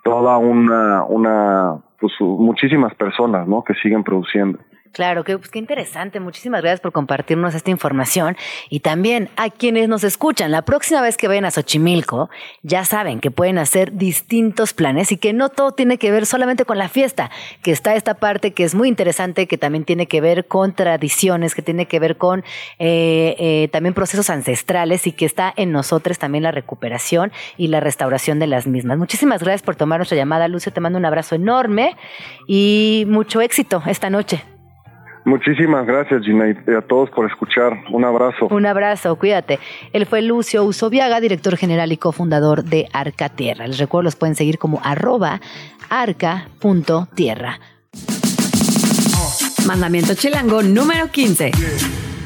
Speaker 7: toda una, una, pues muchísimas personas, ¿no? Que siguen produciendo.
Speaker 2: Claro, que, pues, qué interesante. Muchísimas gracias por compartirnos esta información. Y también a quienes nos escuchan, la próxima vez que vayan a Xochimilco, ya saben que pueden hacer distintos planes y que no todo tiene que ver solamente con la fiesta, que está esta parte que es muy interesante, que también tiene que ver con tradiciones, que tiene que ver con eh, eh, también procesos ancestrales y que está en nosotros también la recuperación y la restauración de las mismas. Muchísimas gracias por tomar nuestra llamada, Lucio. Te mando un abrazo enorme y mucho éxito esta noche.
Speaker 7: Muchísimas gracias, Gina, y a todos por escuchar. Un abrazo.
Speaker 2: Un abrazo, cuídate. Él fue Lucio Usoviaga, director general y cofundador de Arca Tierra. Les recuerdo, los pueden seguir como arroba arca.tierra.
Speaker 3: Mandamiento chilango número 15.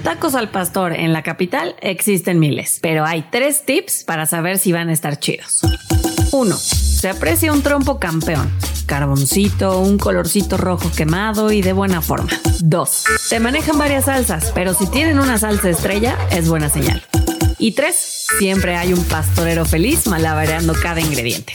Speaker 3: Tacos al pastor en la capital existen miles, pero hay tres tips para saber si van a estar chidos. 1. Se aprecia un trompo campeón carboncito, un colorcito rojo quemado y de buena forma. 2. Se manejan varias salsas, pero si tienen una salsa estrella, es buena señal. Y 3. Siempre hay un pastorero feliz malabareando cada ingrediente.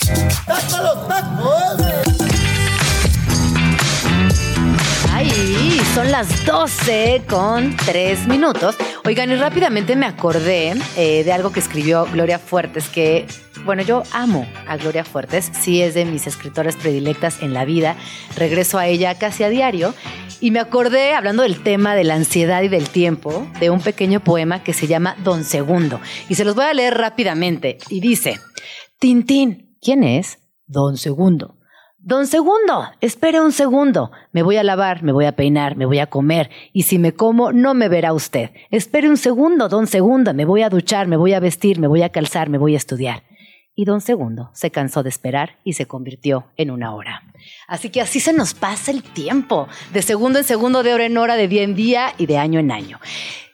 Speaker 2: Ay, son las 12 con 3 minutos. Oigan, y rápidamente me acordé eh, de algo que escribió Gloria Fuertes, que, bueno, yo amo a Gloria Fuertes, sí es de mis escritoras predilectas en la vida, regreso a ella casi a diario, y me acordé, hablando del tema de la ansiedad y del tiempo, de un pequeño poema que se llama Don Segundo, y se los voy a leer rápidamente, y dice, Tintín, ¿quién es? Don Segundo Don Segundo, espere un segundo. Me voy a lavar, me voy a peinar, me voy a comer. Y si me como, no me verá usted. Espere un segundo, don Segundo. Me voy a duchar, me voy a vestir, me voy a calzar, me voy a estudiar. Y don Segundo se cansó de esperar y se convirtió en una hora. Así que así se nos pasa el tiempo, de segundo en segundo, de hora en hora, de día en día y de año en año.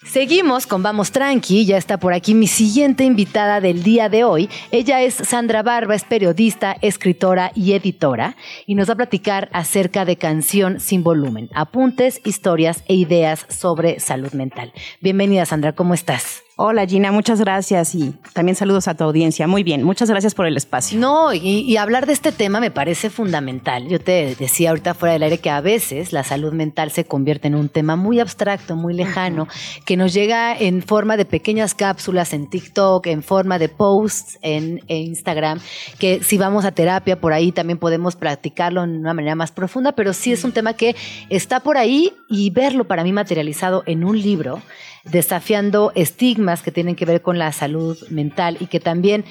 Speaker 2: Seguimos con Vamos Tranqui, ya está por aquí mi siguiente invitada del día de hoy. Ella es Sandra Barba, es periodista, escritora y editora y nos va a platicar acerca de Canción sin volumen, apuntes, historias e ideas sobre salud mental. Bienvenida Sandra, ¿cómo estás?
Speaker 8: Hola Gina, muchas gracias y también saludos a tu audiencia. Muy bien, muchas gracias por el espacio.
Speaker 2: No, y, y, hablar de este tema me parece fundamental. Yo te decía ahorita fuera del aire que a veces la salud mental se convierte en un tema muy abstracto, muy lejano, que nos llega en forma de pequeñas cápsulas en TikTok, en forma de posts en, en Instagram, que si vamos a terapia por ahí también podemos practicarlo de una manera más profunda, pero sí es un tema que está por ahí y verlo para mí materializado en un libro desafiando estigmas que tienen que ver con la salud mental y que también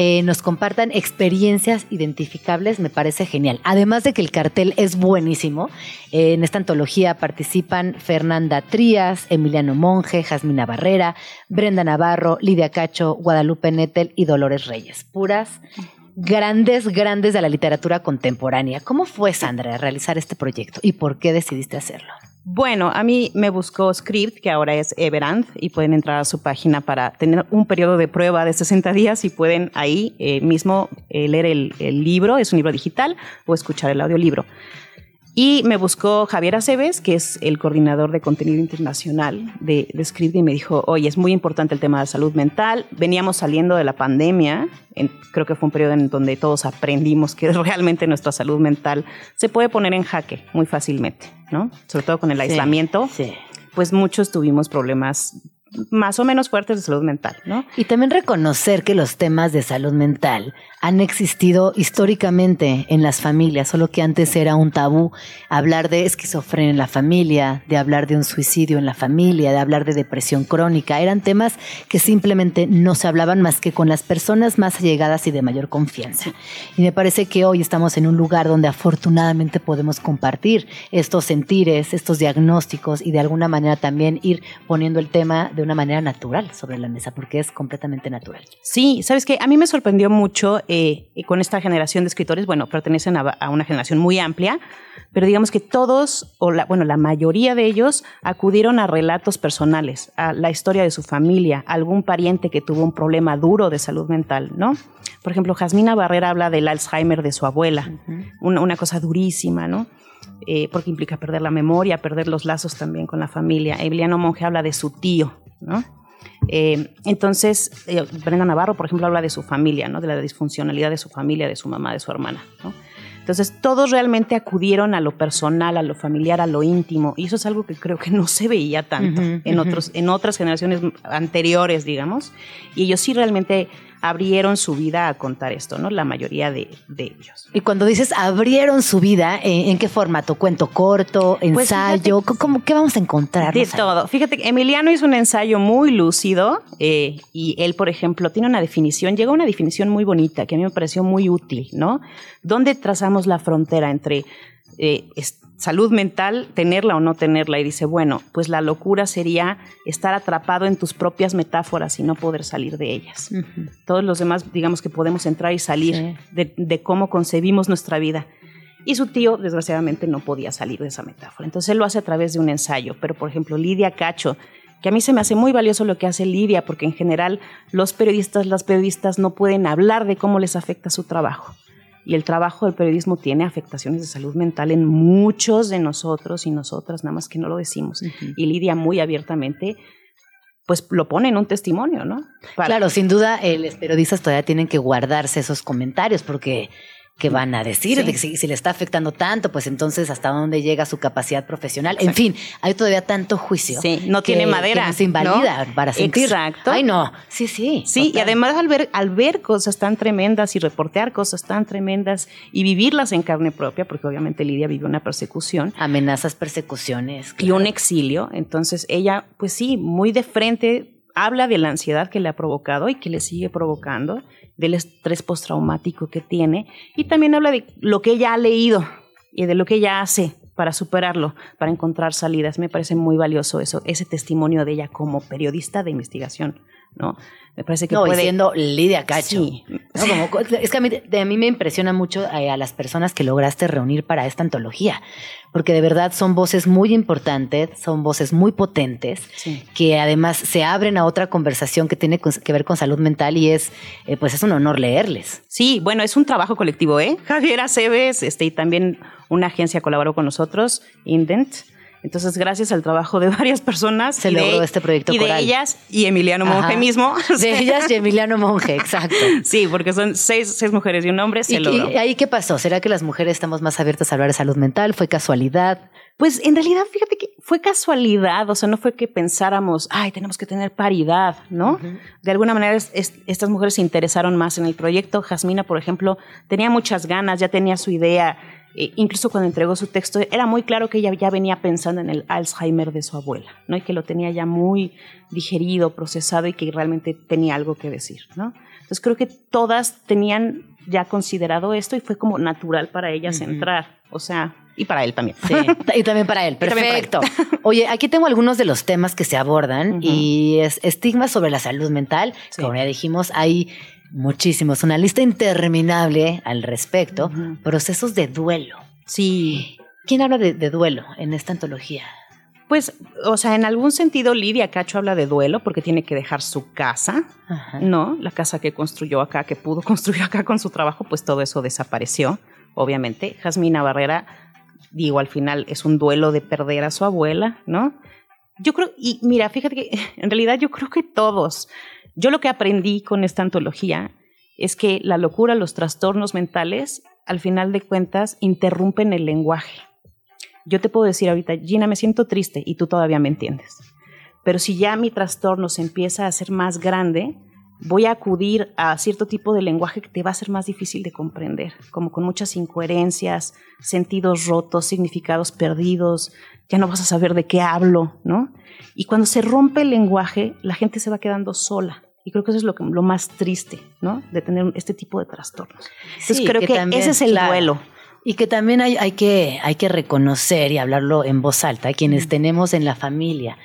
Speaker 2: eh, nos compartan experiencias identificables, me parece genial. Además de que el cartel es buenísimo, eh, en esta antología participan Fernanda Trías, Emiliano Monge, Jasmina Barrera, Brenda Navarro, Lidia Cacho, Guadalupe Nettel y Dolores Reyes. Puras grandes, grandes de la literatura contemporánea. ¿Cómo fue, Sandra, realizar este proyecto y por qué decidiste hacerlo?
Speaker 8: Bueno, a mí me buscó Script, que ahora es Everand, y pueden entrar a su página para tener un periodo de prueba de 60 días y pueden ahí eh, mismo eh, leer el, el, libro, es un libro digital, o escuchar el audiolibro. Y me buscó Javier Aceves, que es el coordinador de contenido internacional de, de Script, y me dijo, oye, es muy importante el tema de salud mental. Veníamos saliendo de la pandemia, en, creo que fue un periodo en donde todos aprendimos que realmente nuestra salud mental se puede poner en jaque muy fácilmente, ¿no? Sobre todo con el aislamiento.
Speaker 2: Sí.
Speaker 8: Pues muchos tuvimos problemas más o menos fuertes de salud mental, ¿no?
Speaker 2: Y también reconocer que los temas de salud mental han existido históricamente en las familias, solo que antes era un tabú hablar de esquizofrenia en la familia, de hablar de un suicidio en la familia, de hablar de depresión crónica. Eran temas que simplemente no se hablaban más que con las personas más allegadas y de mayor confianza. Y me parece que hoy estamos en un lugar donde afortunadamente podemos compartir estos sentires, estos diagnósticos y de alguna manera también ir poniendo el tema de una manera natural sobre la mesa, porque es completamente natural.
Speaker 8: Sí, sabes que a mí me sorprendió mucho eh, con esta generación de escritores, bueno, pertenecen a, a, una generación muy amplia, pero digamos que todos, o la, bueno, la mayoría de ellos acudieron a relatos personales, a la historia de su familia, a algún pariente que tuvo un problema duro de salud mental, ¿no? Por ejemplo, Jasmina Barrera habla del Alzheimer de su abuela, uh -huh. una, una, cosa durísima, ¿no? Eh, porque implica perder la memoria, perder los lazos también con la familia. Emiliano Monge habla de su tío, ¿no? Eh, entonces, eh, Brenda Navarro, por ejemplo, habla de su familia, ¿no? de la disfuncionalidad de su familia, de su mamá, de su hermana. ¿no? Entonces, todos realmente acudieron a lo personal, a lo familiar, a lo íntimo, y eso es algo que creo que no se veía tanto uh -huh, en, uh -huh. otros, en otras generaciones anteriores, digamos, y ellos sí realmente abrieron su vida a contar esto, ¿no? La mayoría de, de ellos.
Speaker 2: Y cuando dices abrieron su vida, ¿en, en qué formato? ¿Cuento corto? ¿Ensayo? Pues ¿Cómo, ¿Qué vamos a encontrar?
Speaker 8: De todo. Fíjate, Emiliano hizo un ensayo muy lúcido eh, y él, por ejemplo, tiene una definición, llegó a una definición muy bonita que a mí me pareció muy útil, ¿no? ¿Dónde trazamos la frontera entre eh, salud mental, tenerla o no tenerla, y dice, bueno, pues la locura sería estar atrapado en tus propias metáforas y no poder salir de ellas. Uh -huh. Todos los demás, digamos que podemos entrar y salir sí. de, de, cómo concebimos nuestra vida. Y su tío, desgraciadamente, no podía salir de esa metáfora. Entonces él lo hace a través de un ensayo. Pero, por ejemplo, Lidia Cacho, que a mí se me hace muy valioso lo que hace Lidia, porque en general los periodistas, las periodistas no pueden hablar de cómo les afecta su trabajo y el trabajo del periodismo tiene afectaciones de salud mental en muchos de nosotros y nosotras, nada más que no lo decimos. Uh -huh. Y Lidia muy abiertamente pues lo pone en un testimonio, ¿no?
Speaker 2: Para claro, sin duda, eh, los periodistas todavía tienen que guardarse esos comentarios porque que van a decir, sí. de que si, si, le está afectando tanto, pues entonces hasta dónde llega su capacidad profesional. Exacto. En fin, hay todavía tanto juicio.
Speaker 8: Sí, no que, tiene madera.
Speaker 2: Que nos invalida
Speaker 8: ¿no?
Speaker 2: para sentir.
Speaker 8: Exacto.
Speaker 2: Ay, no. Sí, sí.
Speaker 8: Sí, total. y además al ver, al ver cosas tan tremendas y reportear cosas tan tremendas y vivirlas en carne propia, porque obviamente Lidia vivió una persecución.
Speaker 2: Amenazas, persecuciones.
Speaker 8: Claro. Y un exilio. Entonces ella, pues sí, muy de frente habla de la ansiedad que le ha provocado y que le sigue provocando, del estrés postraumático que tiene, y también habla de lo que ella ha leído y de lo que ella hace para superarlo, para encontrar salidas. Me parece muy valioso eso, ese testimonio de ella como periodista de investigación, ¿no? Me parece que
Speaker 2: no,
Speaker 8: puede...
Speaker 2: siendo Lidia Cacho.
Speaker 8: Sí.
Speaker 2: ¿no? Como, es que a mí, de, a mí me impresiona mucho eh, a las personas que lograste reunir para esta antología, porque de verdad son voces muy importantes, son voces muy potentes,
Speaker 8: Sí.
Speaker 2: que además se abren a otra conversación que tiene que ver con salud mental y es, eh, pues es un honor leerles.
Speaker 8: Sí, bueno, es un trabajo colectivo, ¿eh? Javier Aceves, este, y también una agencia colaboró con nosotros, Indent. Entonces, gracias al trabajo de varias personas.
Speaker 2: Se
Speaker 8: y de-
Speaker 2: logró este proyecto
Speaker 8: Y de
Speaker 2: coral.
Speaker 8: ellas y Emiliano Monje
Speaker 2: Ajá.
Speaker 8: mismo.
Speaker 2: De ellas y Emiliano Monje, exacto.
Speaker 8: Sí, porque son seis, seis mujeres y un hombre, se
Speaker 2: ¿Y,
Speaker 8: logró.
Speaker 2: y ahí qué pasó? ¿Será que las mujeres estamos más abiertas a hablar de salud mental? ¿Fue casualidad?
Speaker 8: Pues en realidad, fíjate que fue casualidad, o sea, no fue que pensáramos, ay, tenemos que tener paridad, ¿no? De alguna manera es- es- estas mujeres se interesaron más en el proyecto. Jasmina, por ejemplo, tenía muchas ganas, ya tenía su idea, eh, incluso cuando entregó su texto, era muy claro que ella ya venía pensando en el Alzheimer de su abuela, ¿no? Y que lo tenía ya muy digerido, procesado y que realmente tenía algo que decir, ¿no? Entonces creo que todas tenían ya considerado esto y fue como natural para ellas entrar, o sea, y para él también.
Speaker 2: Sí, y también para él.
Speaker 8: también para él.
Speaker 2: Perfecto. Oye, aquí tengo algunos de los temas que se abordan y es estigmas sobre la salud mental.
Speaker 8: Sí.
Speaker 2: Como ya dijimos, hay muchísimos, una lista interminable al respecto. Procesos de duelo.
Speaker 8: Sí,
Speaker 2: ¿Quién habla de, de duelo en esta antología?
Speaker 8: Pues, o sea, en algún sentido Lidia Cacho habla de duelo porque tiene que dejar su casa,
Speaker 2: Ajá.
Speaker 8: ¿no? La casa que construyó acá, que pudo construir acá con su trabajo, pues todo eso desapareció, obviamente. Jasmina Barrera, digo, al final es un duelo de perder a su abuela, ¿no? Yo creo, y mira, fíjate que en realidad yo creo que todos, yo lo que aprendí con esta antología es que la locura, los trastornos mentales, al final de cuentas, interrumpen el lenguaje. Yo te puedo decir ahorita, Gina, me siento triste y tú todavía me entiendes. Pero si ya mi trastorno se empieza a hacer más grande, voy a acudir a cierto tipo de lenguaje que te va a ser más difícil de comprender, como con muchas incoherencias, sentidos rotos, significados perdidos, ya no vas a saber de qué hablo, ¿no? Y cuando se rompe el lenguaje, la gente se va quedando sola. Y creo que eso es lo, que- lo más triste, ¿no? De tener este tipo de trastornos. Entonces
Speaker 2: Sí,
Speaker 8: creo
Speaker 2: que
Speaker 8: que,
Speaker 2: también,
Speaker 8: ese es el
Speaker 2: claro.
Speaker 8: duelo.
Speaker 2: Y que también hay, hay, que, hay que reconocer y hablarlo en voz alta. Quienes tenemos en la familia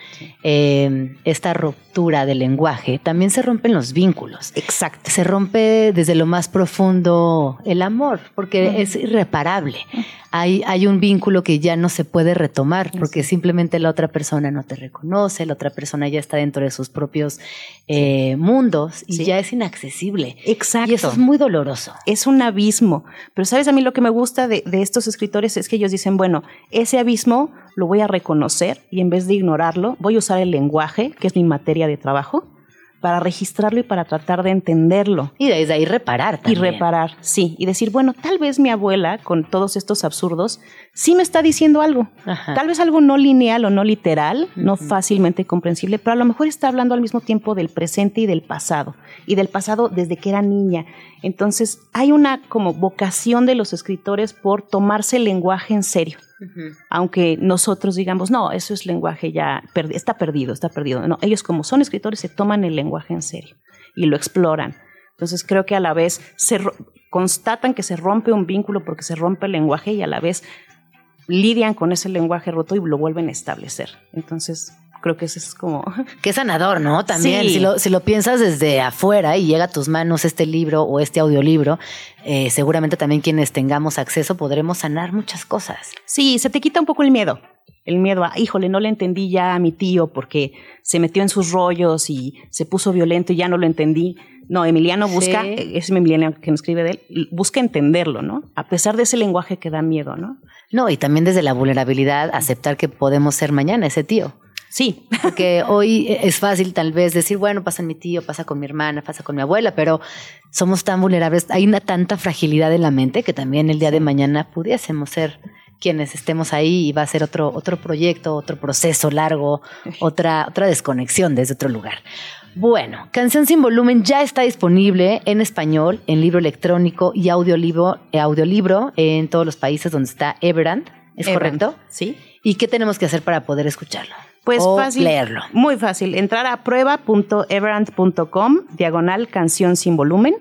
Speaker 2: eh, esta ruptura del lenguaje, también se rompen los vínculos.
Speaker 8: Exacto.
Speaker 2: Se rompe desde lo más profundo el amor, porque es irreparable. Hay, hay un vínculo que ya no se puede retomar, porque simplemente la otra persona no te reconoce, la otra persona ya está dentro de sus propios eh, mundos y
Speaker 8: Sí.
Speaker 2: ya es inaccesible.
Speaker 8: Exacto.
Speaker 2: Y eso es muy doloroso.
Speaker 8: es un abismo. Pero sabes, a mí lo que me gusta de, de estos escritores es que ellos dicen, bueno, ese abismo lo voy a reconocer y en vez de ignorarlo, voy a usar el lenguaje, que es mi materia de trabajo, para registrarlo y para tratar de entenderlo.
Speaker 2: Y desde ahí reparar
Speaker 8: Y
Speaker 2: también.
Speaker 8: reparar, sí, y decir, bueno, tal vez mi abuela, con todos estos absurdos, sí me está diciendo algo.
Speaker 2: Ajá.
Speaker 8: Tal vez algo no lineal o no literal, no fácilmente comprensible, pero a lo mejor está hablando al mismo tiempo del presente y del pasado, y del pasado desde que era niña. Entonces, hay una como vocación de los escritores por tomarse el lenguaje en serio. Aunque nosotros digamos, no, eso es lenguaje ya, está perdido, está perdido. No, ellos como son escritores se toman el lenguaje en serio y lo exploran. Entonces creo que a la vez se constatan que se rompe un vínculo porque se rompe el lenguaje y a la vez lidian con ese lenguaje roto y lo vuelven a establecer. Entonces creo que eso es como...
Speaker 2: Qué sanador, ¿no? También,
Speaker 8: Sí.
Speaker 2: si, lo, si lo piensas desde afuera y llega a tus manos este libro o este audiolibro, eh, seguramente también quienes tengamos acceso podremos sanar muchas cosas.
Speaker 8: Sí, se te quita un poco el miedo. El miedo a, híjole, no le entendí ya a mi tío porque se metió en sus rollos y se puso violento y ya no lo entendí. No, Emiliano busca,
Speaker 2: Sí.
Speaker 8: es Emiliano que nos escribe de él, busca entenderlo, ¿no? A pesar de ese lenguaje que da miedo, ¿no?
Speaker 2: No, y también desde la vulnerabilidad, aceptar que podemos ser mañana ese tío.
Speaker 8: Sí,
Speaker 2: Porque hoy es fácil tal vez decir, bueno, pasa en mi tío, pasa con mi hermana, pasa con mi abuela, pero somos tan vulnerables, hay una tanta fragilidad en la mente que también el día de mañana pudiésemos ser quienes estemos ahí y va a ser otro, otro proyecto, otro proceso largo, otra, otra desconexión desde otro lugar. Bueno, Canción sin volumen ya está disponible en español, en libro electrónico y audiolibro, eh, audiolibro en todos los países donde está Everand, ¿es
Speaker 8: Everand,
Speaker 2: correcto?
Speaker 8: Sí.
Speaker 2: ¿Y qué tenemos que hacer para poder escucharlo?
Speaker 8: Pues
Speaker 2: o
Speaker 8: fácil.
Speaker 2: leerlo.
Speaker 8: Muy fácil. Entrar a prueba.everant.com, diagonal canción sin volumen.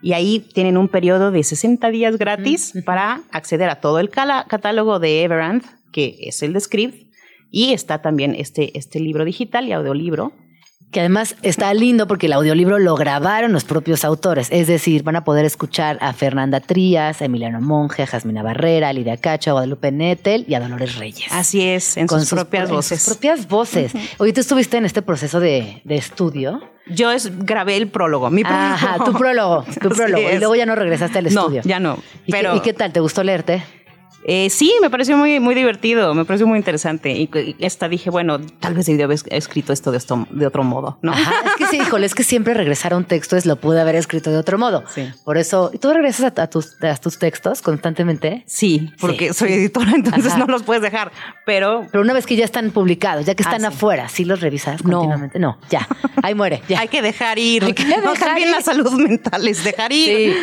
Speaker 8: Y ahí tienen un periodo de 60 días gratis para acceder a todo el catálogo de Everant, que es el de Script. Y está también este, este libro digital y audiolibro.
Speaker 2: Que además está lindo porque el audiolibro lo grabaron los propios autores. Es decir, van a poder escuchar a Fernanda Trías, a Emiliano Monge, a Jasmina Barrera, a Lidia Cacho, a Guadalupe Nettel y a Dolores Reyes.
Speaker 8: Así es, en sus, propias
Speaker 2: pro- en
Speaker 8: voces.
Speaker 2: sus propias voces. Oye, tú estuviste en este proceso de, de estudio.
Speaker 8: Yo es- grabé el prólogo, mi prólogo.
Speaker 2: Ajá, tu prólogo, tu
Speaker 8: Así
Speaker 2: prólogo. Y luego ya no regresaste al
Speaker 8: No,
Speaker 2: estudio.
Speaker 8: ya no.
Speaker 2: ¿Y,
Speaker 8: Pero
Speaker 2: qué, y qué tal? ¿Te gustó leerte?
Speaker 8: Eh, sí, me pareció muy, muy divertido, me pareció muy interesante. Y, y esta dije, bueno, tal vez debió haber escrito esto de, esto, de otro modo, ¿no?
Speaker 2: Ajá, es que sí, híjole, es que siempre regresar a un texto es lo pude haber escrito de otro modo.
Speaker 8: Sí.
Speaker 2: Por eso, ¿y tú regresas a, a tus, a tus textos constantemente?
Speaker 8: Sí, porque
Speaker 2: Sí,
Speaker 8: soy editora, entonces
Speaker 2: Ajá.
Speaker 8: no los puedes dejar. Pero
Speaker 2: Pero una vez que ya están publicados, ya que están
Speaker 8: Ah, sí.
Speaker 2: afuera, ¿sí los revisas
Speaker 8: No.
Speaker 2: continuamente? No, ya. Ahí muere. Ya.
Speaker 8: hay que dejar ir.
Speaker 2: Hay que
Speaker 8: no,
Speaker 2: dejar
Speaker 8: también
Speaker 2: ir.
Speaker 8: la salud mental es dejar ir.
Speaker 2: sí,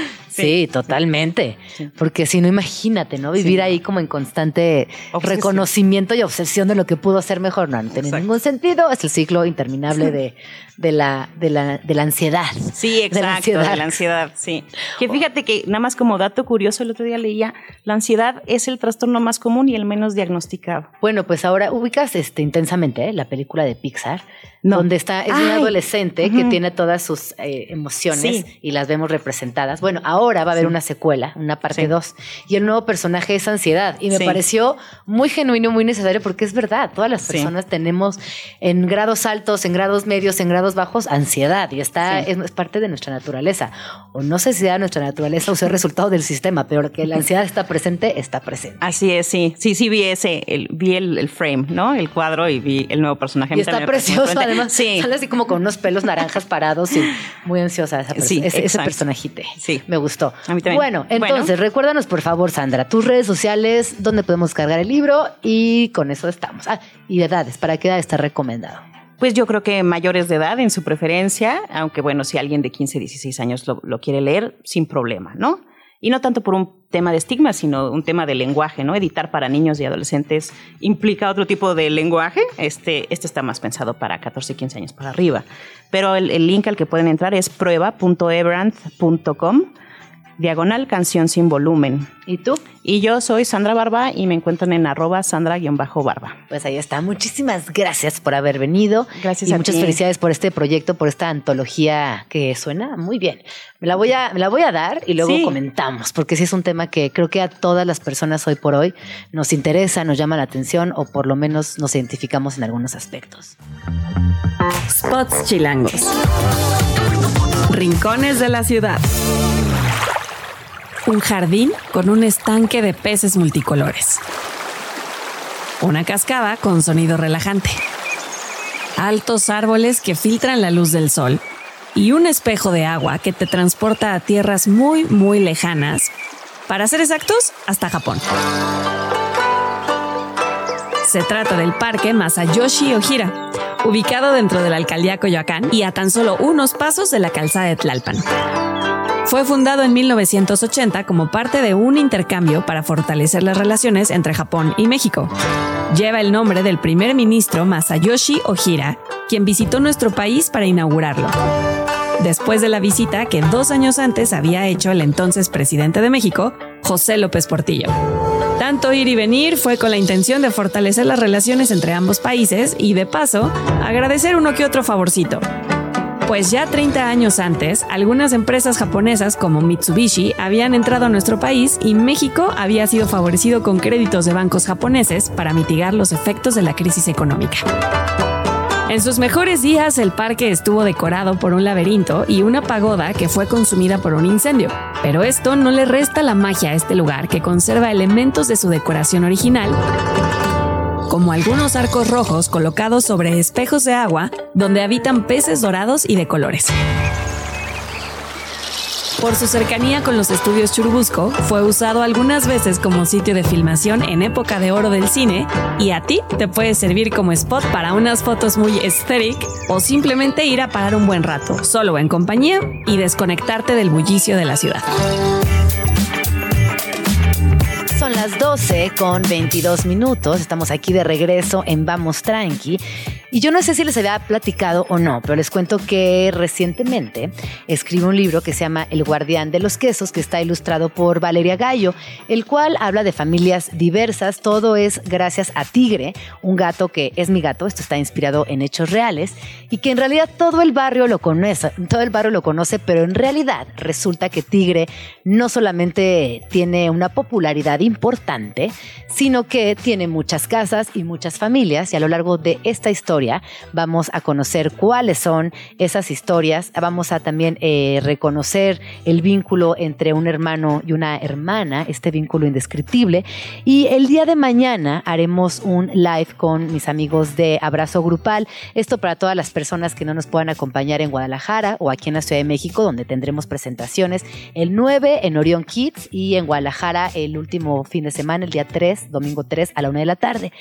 Speaker 2: totalmente. Porque si no, imagínate, ¿no? Vivir ahí como en constante
Speaker 8: Obsesión.
Speaker 2: reconocimiento y obsesión de lo que pudo ser mejor. No, no tiene
Speaker 8: Exacto.
Speaker 2: ningún sentido. Es el ciclo interminable de, de, la, de, la, de la ansiedad.
Speaker 8: Sí,
Speaker 2: De
Speaker 8: exacto,
Speaker 2: la ansiedad.
Speaker 8: de la ansiedad, sí. Que fíjate que nada más como dato curioso, el otro día leía, la ansiedad es el trastorno más común y el menos diagnosticado.
Speaker 2: Bueno, pues ahora ubicas este, intensamente ¿eh? la película de Pixar,
Speaker 8: No.
Speaker 2: donde está, es un
Speaker 8: Ay.
Speaker 2: adolescente que
Speaker 8: Ujú.
Speaker 2: tiene todas sus eh, emociones
Speaker 8: Sí.
Speaker 2: y las vemos representadas. Bueno, ahora va a haber
Speaker 8: Sí.
Speaker 2: una secuela, una parte
Speaker 8: Sí.
Speaker 2: 2, y el nuevo personaje es ansiedad. Y me
Speaker 8: Sí.
Speaker 2: pareció muy genuino, muy necesario, porque es verdad, todas las
Speaker 8: Sí.
Speaker 2: personas tenemos en grados altos, en grados medios, en grados bajos, ansiedad, y está,
Speaker 8: Sí.
Speaker 2: es, es parte de nuestra naturaleza. O no sé si sea nuestra naturaleza o sea resultado del sistema, pero que la ansiedad está presente, está presente.
Speaker 8: Así es, sí. Sí, sí vi ese, el, vi el, el frame, ¿no? El cuadro y vi el nuevo personaje.
Speaker 2: Y está precioso. Además.
Speaker 8: Sí.
Speaker 2: Sale así como con unos pelos naranjas parados y muy ansiosa esa.
Speaker 8: Sí,
Speaker 2: ese, ese personajite.
Speaker 8: Sí.
Speaker 2: Me gustó.
Speaker 8: A mí también.
Speaker 2: Bueno,
Speaker 8: Bueno.
Speaker 2: entonces, recuérdanos, por favor, Sandra, tus redes sociales, dónde podemos cargar el libro y con eso estamos. Ah, y edades, ¿para qué edad está recomendado?
Speaker 8: Pues yo creo que mayores de edad en su preferencia, aunque bueno, si alguien de 15, 16 años lo, lo quiere leer, sin problema, ¿no? Y no tanto por un tema de estigma, sino un tema de lenguaje, ¿no? Editar para niños y adolescentes implica otro tipo de lenguaje. Este, este está más pensado para 14, 15 años para arriba. Pero el, el link al que pueden entrar es prueba.ebrand.com, diagonal canción sin volumen.
Speaker 2: ¿Y tú?
Speaker 8: Y yo soy Sandra Barba y me encuentran en arroba sandra-barba.
Speaker 2: Pues ahí está. Muchísimas gracias por haber venido.
Speaker 8: Gracias
Speaker 2: y
Speaker 8: a
Speaker 2: muchas
Speaker 8: ti.
Speaker 2: felicidades por este proyecto, por esta antología que suena muy bien. Me la voy a, me la voy a dar y luego
Speaker 8: Sí.
Speaker 2: comentamos, porque sí es un tema que creo que a todas las personas hoy por hoy nos interesa, nos llama la atención o por lo menos nos identificamos en algunos aspectos.
Speaker 3: Spots chilangos. Rincones de la ciudad. Un jardín con un estanque de peces multicolores. Una cascada con sonido relajante. Altos árboles que filtran la luz del sol. Y un espejo de agua que te transporta a tierras muy, muy lejanas. Para ser exactos, hasta Japón. Se trata del Parque Masayoshi Ojira, ubicado dentro de la alcaldía Coyoacán y a tan solo unos pasos de la calzada de Tlalpan. Fue fundado en 1980 como parte de un intercambio para fortalecer las relaciones entre Japón y México. Lleva el nombre del primer ministro Masayoshi Ojira, quien visitó nuestro país para inaugurarlo. Después de la visita que dos años antes había hecho el entonces presidente de México, José López Portillo. Tanto ir y venir fue con la intención de fortalecer las relaciones entre ambos países y, de paso, agradecer uno que otro favorcito. Pues ya 30 años antes, algunas empresas japonesas como Mitsubishi habían entrado a nuestro país y México había sido favorecido con créditos de bancos japoneses para mitigar los efectos de la crisis económica. En sus mejores días, el parque estuvo decorado por un laberinto y una pagoda que fue consumida por un incendio. Pero esto no le resta la magia a este lugar que conserva elementos de su decoración original, como algunos arcos rojos colocados sobre espejos de agua donde habitan peces dorados y de colores. Por su cercanía con los estudios Churubusco, fue usado algunas veces como sitio de filmación en época de oro del cine y a ti te puede servir como spot para unas fotos muy aesthetic o simplemente ir a parar un buen rato, solo en compañía y desconectarte del bullicio de la ciudad.
Speaker 2: Las 12 con 22 minutos. Estamos aquí de regreso en Vamos Tranqui. Y yo no sé si les había platicado o no, pero les cuento que recientemente escribo un libro que se llama El Guardián de los Quesos, que está ilustrado por Valeria Gallo, el cual habla de familias diversas. Todo es gracias a Tigre, un gato que es mi gato. Esto está inspirado en hechos reales y que en realidad todo el barrio lo conoce, todo el barrio lo conoce, pero en realidad resulta que Tigre no solamente tiene una popularidad importante, sino que tiene muchas casas y muchas familias y a lo largo de esta historia Vamos a conocer cuáles son esas historias. Vamos a también eh, reconocer el vínculo entre un hermano y una hermana, este vínculo indescriptible. Y el día de mañana haremos un live con mis amigos de Abrazo Grupal. Esto para todas las personas que no nos puedan acompañar en Guadalajara o aquí en la Ciudad de México, donde tendremos presentaciones el 9 en Orion Kids y en Guadalajara el último fin de semana, el día 3, domingo 3 a la 1 de la tarde.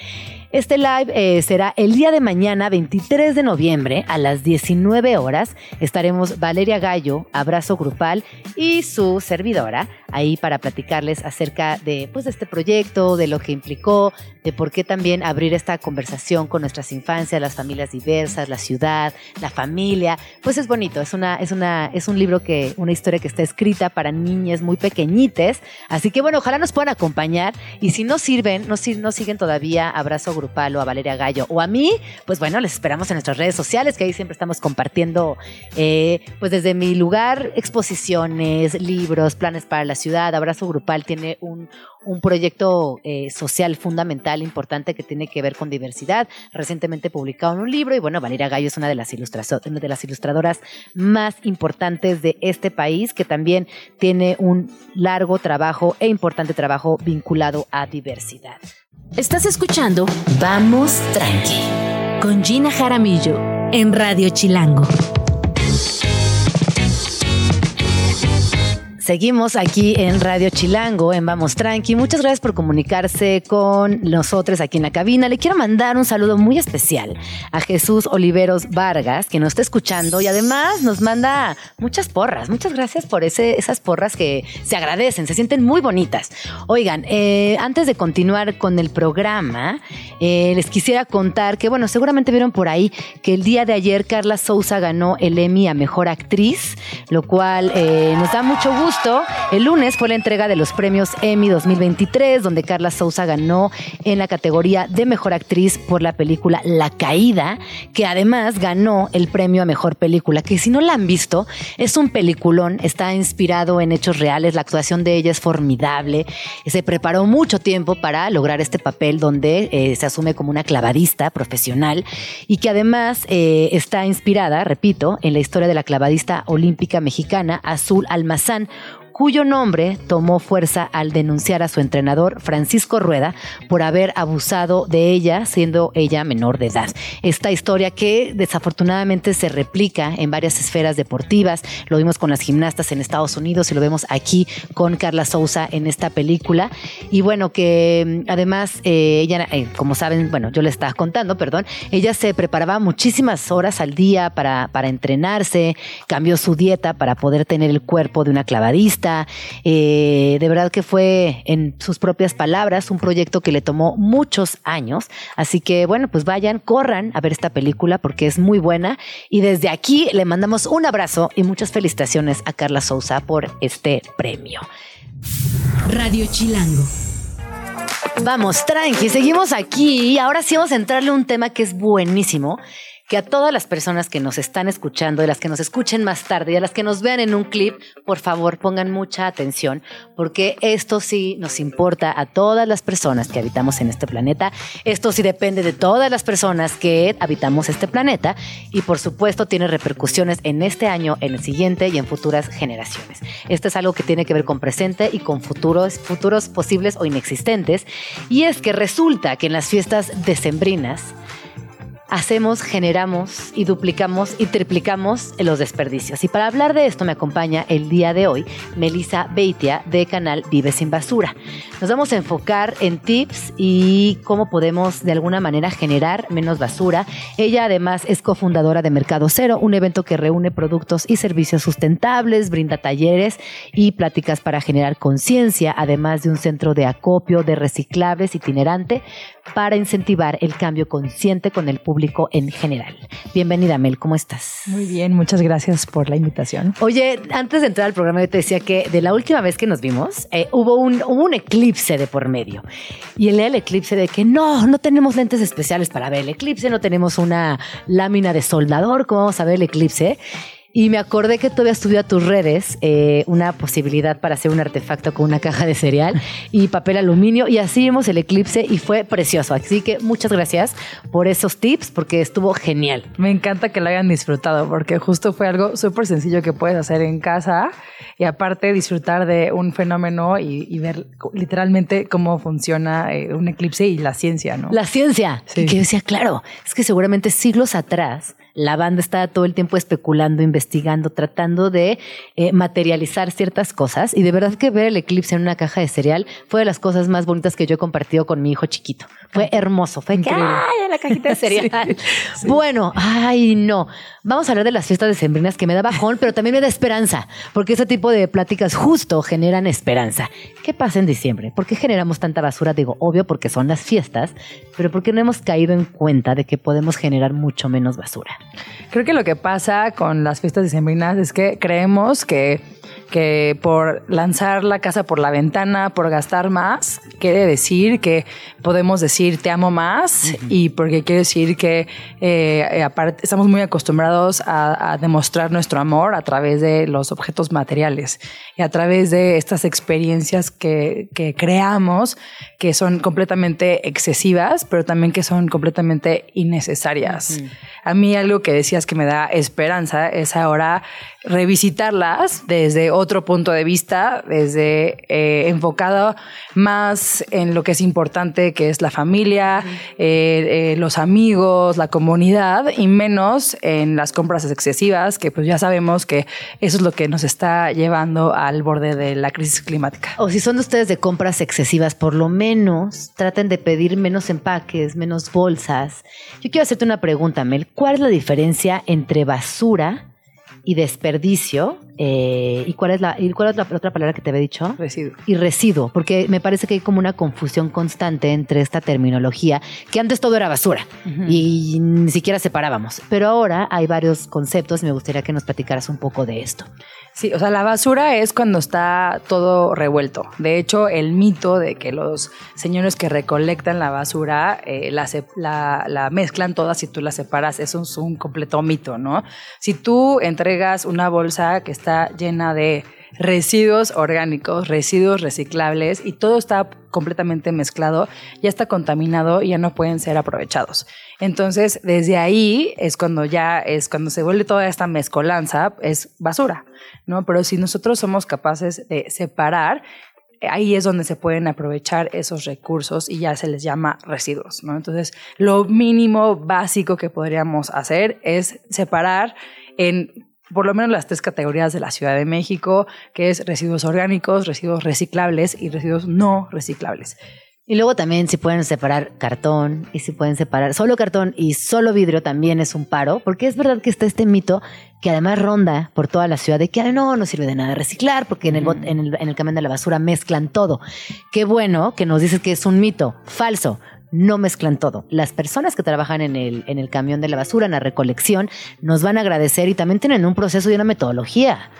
Speaker 2: Este live eh, será el día de mañana, 23 de noviembre, a las 19 horas. Estaremos Valeria Gallo, Abrazo Grupal y su servidora ahí para platicarles acerca de, pues, este proyecto, de lo que implicó, de por qué también abrir esta conversación con nuestras infancias, las familias diversas, la ciudad, la familia. Pues es bonito, es, una, es, una, es un libro que, una historia que está escrita para niñas muy pequeñites. Así que bueno, ojalá nos puedan acompañar y si no sirven, no, no siguen todavía Abrazo grupal o a Valeria Gallo o a mí, pues bueno, les esperamos en nuestras redes sociales, que ahí siempre estamos compartiendo, eh, pues desde mi lugar, exposiciones, libros, planes para la ciudad. Abrazo Grupal tiene un, un proyecto eh, social fundamental, importante, que tiene que ver con diversidad, recientemente publicado en un libro, y bueno, Valeria Gallo es una de las, una de las ilustradoras más importantes de este país, que también tiene un largo trabajo e importante trabajo vinculado a diversidad.
Speaker 1: Estás escuchando Vamos Tranqui con Gina Jaramillo en Radio Chilango.
Speaker 2: Seguimos aquí en Radio Chilango, en Vamos Tranqui. Muchas gracias por comunicarse con nosotros aquí en la cabina. Le quiero mandar un saludo muy especial a Jesús Oliveros Vargas, que nos está escuchando y además nos manda muchas porras. Muchas gracias por esas porras que se agradecen, se sienten muy bonitas. Oigan, eh, antes de continuar con el programa, eh, les quisiera contar que, bueno, seguramente vieron por ahí que el día de ayer Carla Souza ganó el Emmy a Mejor Actriz, lo cual eh, nos da mucho gusto el lunes fue la entrega de los premios Emmy 2023, donde Carla Souza ganó en la categoría de Mejor Actriz por la película La Caída, que además ganó el premio a Mejor Película, que si no la han visto, es un peliculón, está inspirado en hechos reales, la actuación de ella es formidable, se preparó mucho tiempo para lograr este papel donde eh, se asume como una clavadista profesional y que además eh, está inspirada, repito, en la historia de la clavadista olímpica mexicana Azul Almazán, cuyo nombre tomó fuerza al denunciar a su entrenador Francisco Rueda por haber abusado de ella siendo ella menor de edad. Esta historia que desafortunadamente se replica en varias esferas deportivas, lo vimos con las gimnastas en Estados Unidos y lo vemos aquí con Carla Souza en esta película. Y bueno, que mm, además eh, ella, eh, como saben, bueno, yo le estaba contando, perdón, ella se preparaba muchísimas horas al día para, para entrenarse, cambió su dieta para poder tener el cuerpo de una clavadista eh, de verdad que fue, en sus propias palabras, un proyecto que le tomó muchos años. Así que, bueno, pues vayan, corran a ver esta película porque es muy buena. Y desde aquí le mandamos un abrazo y muchas felicitaciones a Carla Souza por este premio.
Speaker 1: Radio Chilango.
Speaker 2: Vamos, tranqui, seguimos aquí y ahora sí vamos a entrarle a un tema que es buenísimo que a todas las personas que nos están escuchando, de las que nos escuchen más tarde y a las que nos vean en un clip, por favor pongan mucha atención, porque esto sí nos importa a todas las personas que habitamos en este planeta. Esto sí depende de todas las personas que habitamos este planeta y por supuesto tiene repercusiones en este año, en el siguiente y en futuras generaciones. Esto es algo que tiene que ver con presente y con futuros, futuros posibles o inexistentes. Y es que resulta que en las fiestas decembrinas, hacemos, generamos y duplicamos y triplicamos los desperdicios. Y para hablar de esto me acompaña el día de hoy Melissa Beitia de canal Vive sin Basura. Nos vamos a enfocar en tips y cómo podemos de alguna manera generar menos basura. Ella además es cofundadora de Mercado Cero, un evento que reúne productos y servicios sustentables, brinda talleres y pláticas para generar conciencia, además de un centro de acopio de reciclables itinerante para incentivar el cambio consciente con el público en general. Bienvenida, Mel, ¿cómo estás?
Speaker 9: Muy bien, muchas gracias por la invitación.
Speaker 2: Oye, antes de entrar al programa, yo te decía que de la última vez que nos vimos, eh, hubo, un, hubo un eclipse de por medio. Y el del eclipse de que no, no tenemos lentes especiales para ver el eclipse, no tenemos una lámina de soldador, ¿cómo vamos a ver el eclipse? Y me acordé que todavía estudió a tus redes eh, una posibilidad para hacer un artefacto con una caja de cereal y papel aluminio. Y así vimos el eclipse y fue precioso. Así que muchas gracias por esos tips porque estuvo genial.
Speaker 9: Me encanta que lo hayan disfrutado porque justo fue algo súper sencillo que puedes hacer en casa y aparte disfrutar de un fenómeno y, ver literalmente cómo funciona eh, un eclipse y la ciencia, ¿no?
Speaker 2: La ciencia. Sí. que yo decía, claro, es que seguramente siglos atrás la banda estaba todo el tiempo especulando, investigando, tratando de eh, materializar ciertas cosas. Y de verdad que ver el eclipse en una caja de cereal fue de las cosas más bonitas que yo he compartido con mi hijo chiquito. Fue hermoso. Fue que, ¡ay! En la cajita de cereal. Bueno, ay, no. Vamos a hablar de las fiestas decembrinas que me da bajón, pero también me da esperanza, porque ese tipo de pláticas justo generan esperanza. ¿Qué pasa en diciembre? ¿Por qué generamos tanta basura? Digo, obvio, porque son las fiestas, pero ¿por qué no hemos caído en cuenta de que podemos generar mucho menos basura?
Speaker 9: Creo que lo que pasa con las fiestas decembrinas es que creemos que que por lanzar la casa por la ventana, por gastar más, quiere decir que podemos decir te amo más y porque quiere decir que eh, aparte estamos muy acostumbrados a, demostrar nuestro amor a través de los objetos materiales y a través de estas experiencias que, creamos que son completamente excesivas, pero también que son completamente innecesarias. A mí algo que decías que me da esperanza es ahora revisitarlas desde otro punto de vista, desde eh, enfocado más en lo que es importante, que es la familia, eh, eh, los amigos, la comunidad, y menos en las compras excesivas, que pues ya sabemos que eso es lo que nos está llevando al borde de la crisis climática.
Speaker 2: O si son ustedes de compras excesivas, por lo menos traten de pedir menos empaques, menos bolsas. Yo quiero hacerte una pregunta, Mel. ¿Cuál es la diferencia entre basura y desperdicio. Eh, ¿Y cuál es, la, y cuál es la otra palabra que te había dicho?
Speaker 9: Residuo.
Speaker 2: Y residuo, porque me parece que hay como una confusión constante entre esta terminología, que antes todo era basura y ni siquiera separábamos. Pero ahora hay varios conceptos y me gustaría que nos platicaras un poco de esto.
Speaker 9: Sí, o sea, la basura es cuando está todo revuelto. De hecho, el mito de que los señores que recolectan la basura eh, la, mezclan todas y tú la separas, eso es un completo mito, ¿no? Si tú entregas una bolsa que está llena de residuos orgánicos, residuos reciclables y todo está completamente mezclado, ya está contaminado y ya no pueden ser aprovechados. Entonces, desde ahí es cuando ya es cuando se vuelve toda esta mezcolanza, es basura, ¿no? Pero si nosotros somos capaces de separar, ahí es donde se pueden aprovechar esos recursos y ya se les llama residuos, ¿no? Entonces, lo mínimo básico que podríamos hacer es separar en por lo menos las tres categorías de la Ciudad de México, que es residuos orgánicos, residuos reciclables y residuos no reciclables.
Speaker 2: Y luego también si pueden separar cartón y si pueden separar solo cartón y solo vidrio también es un paro, porque es verdad que está este mito que además ronda por toda la ciudad de que no, no sirve de nada reciclar porque en el, en el, en el camión de la basura mezclan todo. Qué bueno que nos dices que es un mito, falso no mezclan todo. Las personas que trabajan en el, en el camión de la basura, en la recolección, nos van a agradecer y también tienen un proceso y una metodología.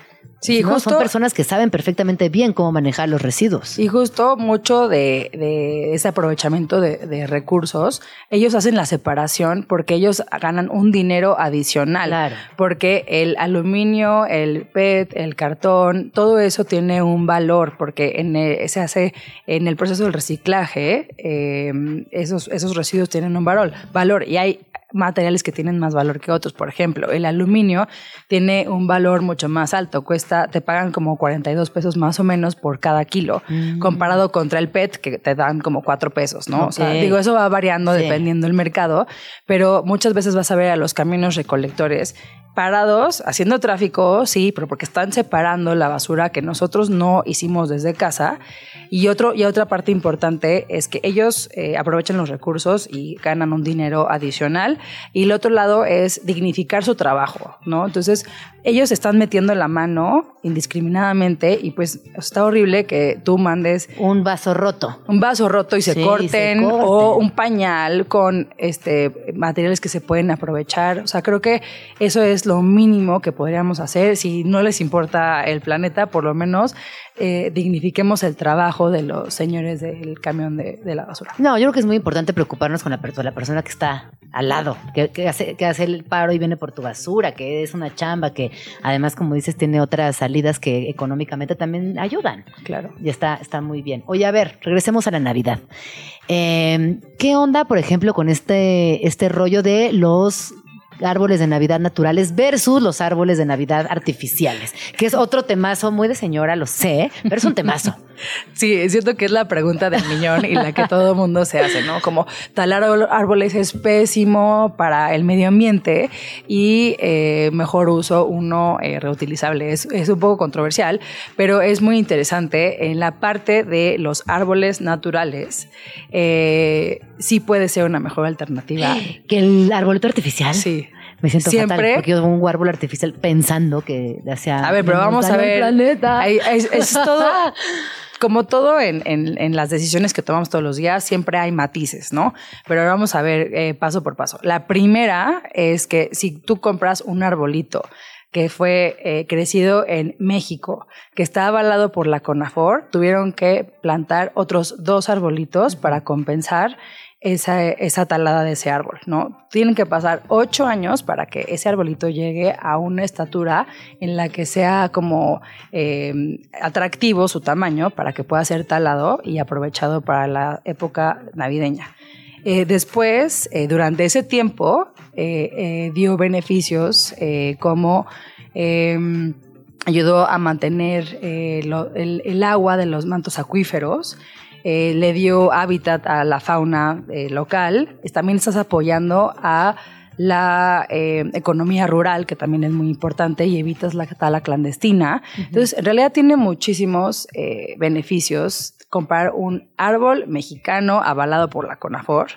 Speaker 2: Sí, justo, son personas que saben perfectamente bien cómo manejar los residuos.
Speaker 9: Y justo mucho de, ese aprovechamiento de, recursos, ellos hacen la separación porque ellos ganan un dinero adicional. Porque el aluminio, el PET, el cartón, todo eso tiene un valor porque en se hace en el proceso del reciclaje, eh, esos, esos residuos tienen un valor, valor y hay materiales que tienen más valor que otros. Por ejemplo, el aluminio tiene un valor mucho más alto, cuesta, te pagan como 42 pesos más o menos por cada kilo,
Speaker 2: Mm.
Speaker 9: comparado contra el PET que te dan como 4 pesos, ¿no? O sea, digo, eso va variando
Speaker 2: Sí.
Speaker 9: dependiendo del mercado, pero muchas veces vas a ver a los camiones recolectores parados, haciendo tráfico, sí, pero porque están separando la basura que nosotros no hicimos desde casa. Y, otro, y otra parte importante es que ellos eh, aprovechan los recursos y ganan un dinero adicional. Y el otro lado es dignificar su trabajo, ¿no? Entonces, ellos están metiendo la mano indiscriminadamente y pues está horrible que tú mandes
Speaker 2: Un vaso roto.
Speaker 9: un vaso roto y se,
Speaker 2: Sí,
Speaker 9: corten,
Speaker 2: se corten.
Speaker 9: o un pañal con este materiales que se pueden aprovechar. O sea, creo que eso es lo mínimo que podríamos hacer. Si no les importa el planeta, por lo menos eh, dignifiquemos el trabajo de los señores del camión de, de la basura.
Speaker 2: No, yo creo que es muy importante preocuparnos con la, la persona que está al lado, que, que hace, que hace el paro y viene por tu basura, que es una chamba, que además, como dices, tiene otras salidas que económicamente también ayudan.
Speaker 9: Claro.
Speaker 2: Y está, está muy bien. Oye, a ver, regresemos a la Navidad. Eh, ¿Qué onda, por ejemplo, con este, este rollo de los árboles de Navidad naturales versus los árboles de Navidad artificiales? Que es otro temazo muy de señora, lo sé, pero es un temazo.
Speaker 9: Sí, siento que es la pregunta del millón y la que todo mundo se hace, ¿no? Como talar ár- árboles es pésimo para el medio ambiente y eh, mejor uso uno eh, reutilizable. Es, es un poco controversial, pero es muy interesante. En la parte de los árboles naturales, eh, sí puede ser una mejor alternativa.
Speaker 2: Que el arbolito artificial.
Speaker 9: Sí.
Speaker 2: Me siento
Speaker 9: Siempre-
Speaker 2: fatal porque yo un árbol artificial pensando que hacía.
Speaker 9: A ver, pero vamos a ver.
Speaker 2: planeta.
Speaker 9: Hay- hay- es todo. Como todo en, en- en las decisiones que tomamos todos los días, siempre hay matices, ¿no? Pero ahora vamos a ver eh, paso por paso. La primera es que si tú compras un arbolito que fue eh, crecido en México, que está avalado por la CONAFOR, tuvieron que plantar otros dos arbolitos para compensar esa, esa talada de ese árbol, ¿no? Tienen que pasar ocho años para que ese arbolito llegue a una estatura en la que sea como eh, atractivo su tamaño para que pueda ser talado y aprovechado para la época navideña. Eh, después, eh, durante ese tiempo, eh, dio beneficios como eh, ayudó a mantener el agua de los mantos acuíferos, eh, le dio hábitat a la fauna eh, local, también estás apoyando a la eh, economía rural, que también es muy importante, y evitas la tala clandestina. Entonces, en realidad tiene muchísimos eh, beneficios comprar un árbol mexicano avalado por la CONAFOR.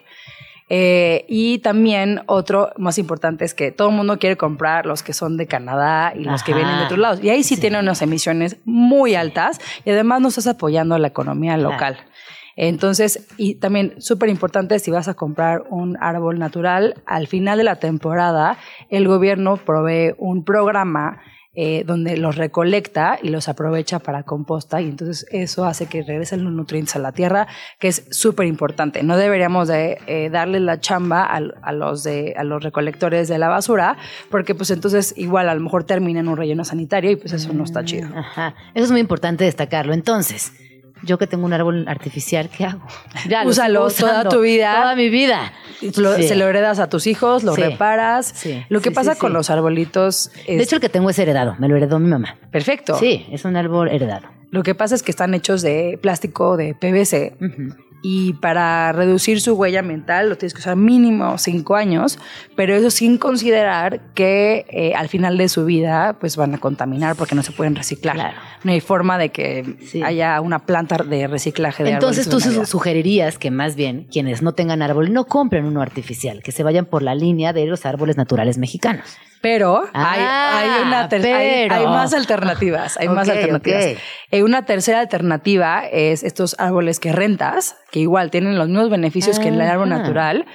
Speaker 9: Eh, y también otro más importante es que todo el mundo quiere comprar los que son de Canadá y los que vienen de otros lados. Y ahí sí,
Speaker 2: Sí.
Speaker 9: tienen unas emisiones muy altas y además no estás apoyando a la economía local. Entonces, y también súper importante, si vas a comprar un árbol natural, al final de la temporada, el gobierno provee un programa eh, donde los recolecta y los aprovecha para composta y entonces eso hace que regresen los nutrientes a la tierra, que es súper importante. No deberíamos de eh, darle la chamba al- a, los de, a los recolectores de la basura, porque pues entonces igual a lo mejor termina en un relleno sanitario y pues eso no está chido.
Speaker 2: Ajá. Eso es muy importante destacarlo. Entonces, yo que tengo un árbol artificial, ¿qué hago? Ya, lo
Speaker 9: Úsalo toda tu vida.
Speaker 2: Toda mi vida.
Speaker 9: Lo-
Speaker 2: Sí.
Speaker 9: Se lo heredas a tus hijos, lo
Speaker 2: Sí.
Speaker 9: reparas.
Speaker 2: Sí,
Speaker 9: Lo que pasa con los arbolitos es
Speaker 2: De hecho, el que tengo es heredado. Me lo heredó mi mamá.
Speaker 9: perfecto.
Speaker 2: Sí, es un árbol heredado.
Speaker 9: Lo que pasa es que están hechos de plástico de PVC. Y para reducir su huella ambiental lo tienes que usar mínimo cinco años, pero eso sin considerar que eh, al final de su vida pues van a contaminar porque no se pueden reciclar.
Speaker 2: Claro.
Speaker 9: No hay forma de que
Speaker 2: Sí.
Speaker 9: haya una planta de reciclaje de
Speaker 2: Entonces tú
Speaker 9: de
Speaker 2: sugerirías que más bien quienes no tengan árbol no compren uno artificial, que se vayan por la línea de los árboles naturales mexicanos.
Speaker 9: Pero
Speaker 2: Ah,
Speaker 9: hay, hay una ter- hay- más alternativas. Hay más alternativas.
Speaker 2: ok.
Speaker 9: Eh, una tercera alternativa es estos árboles que rentas, que igual tienen los mismos beneficios que el árbol
Speaker 2: Ajá.
Speaker 9: natural.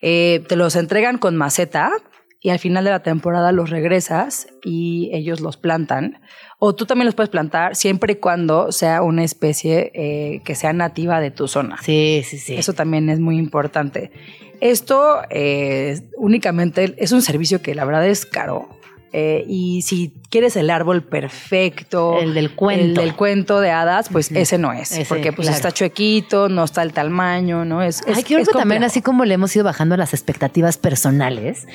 Speaker 9: Eh, te los entregan con maceta y al final de la temporada los regresas y ellos los plantan. O tú también los puedes plantar siempre y cuando sea una especie eh, que sea nativa de tu zona.
Speaker 2: Sí, sí, sí.
Speaker 9: Eso también es muy importante. Esto eh, únicamente es un servicio que la verdad es caro. eh, y si quieres el árbol perfecto,
Speaker 2: El del cuento.
Speaker 9: el del cuento de hadas, pues ese no es,
Speaker 2: Ese,
Speaker 9: porque pues
Speaker 2: claro.
Speaker 9: está chuequito, no está el tamaño, ¿no? Es, es,
Speaker 2: Ay, creo
Speaker 9: es
Speaker 2: que también así como le hemos ido bajando las expectativas personales,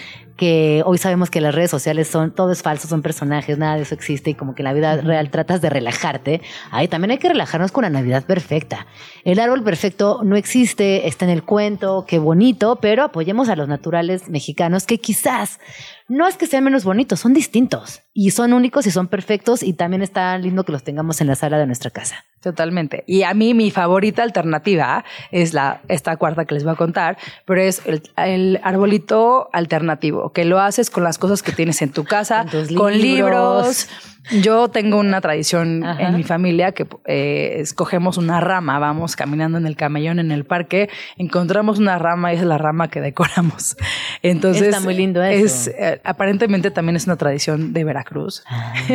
Speaker 2: que hoy sabemos que las redes sociales son, todo es falso, son personajes, nada de eso existe y como que en la vida real tratas de relajarte, ahí también hay que relajarnos con la Navidad perfecta. El árbol perfecto no existe, está en el cuento, qué bonito, pero apoyemos a los naturales mexicanos que quizás no es que sean menos bonitos, son distintos y son únicos y son perfectos y también está lindo que los tengamos en la sala de nuestra casa.
Speaker 9: Totalmente. Y a mí mi favorita alternativa es la esta cuarta que les voy a contar, pero es el, el arbolito alternativo, que lo haces con las cosas que tienes en tu casa,
Speaker 2: con libros.
Speaker 9: Yo tengo una tradición
Speaker 2: Ajá.
Speaker 9: en mi familia que eh, escogemos una rama, vamos caminando en el camellón en el parque, encontramos una rama y es la rama que decoramos. Entonces
Speaker 2: Está muy lindo eso.
Speaker 9: Es, eh, aparentemente también es una tradición de Veracruz.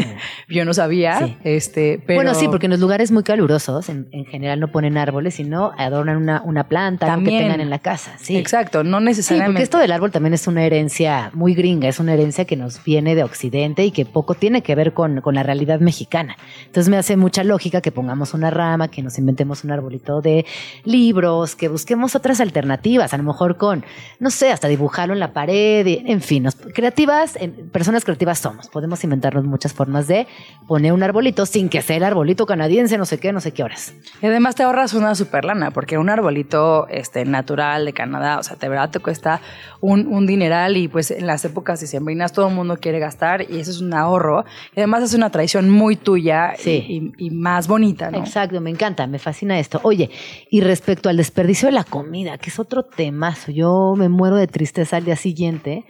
Speaker 9: Yo no sabía,
Speaker 2: Sí.
Speaker 9: este, pero
Speaker 2: Bueno, sí, porque en los lugares muy calurosos, en, en general no ponen árboles, sino adornan una, una planta algo que tengan en la casa. Sí.
Speaker 9: Exacto, no
Speaker 2: Sí,
Speaker 9: necesariamente.
Speaker 2: porque esto del árbol también es una herencia muy gringa, es una herencia que nos viene de Occidente y que poco tiene que ver con, con la realidad mexicana. Entonces me hace mucha lógica que pongamos una rama, que nos inventemos un arbolito de libros, que busquemos otras alternativas, a lo mejor con, no sé, hasta dibujarlo en la pared, en fin, nos- creativas, personas creativas somos, podemos inventarnos muchas formas de poner un arbolito sin que sea el arbolito canadiense, no sé qué, no sé qué horas.
Speaker 9: Y además te ahorras una super lana, porque un arbolito este, natural de Canadá, o sea, de verdad te cuesta un, un dineral y pues en las épocas diciembrinas todo el mundo quiere gastar y eso es un ahorro. Y además es una tradición muy tuya y-
Speaker 2: Sí.
Speaker 9: y, y más bonita, ¿no?
Speaker 2: Exacto, me encanta, me fascina esto. Oye, y respecto al desperdicio de la comida, que es otro temazo, yo me muero de tristeza al día siguiente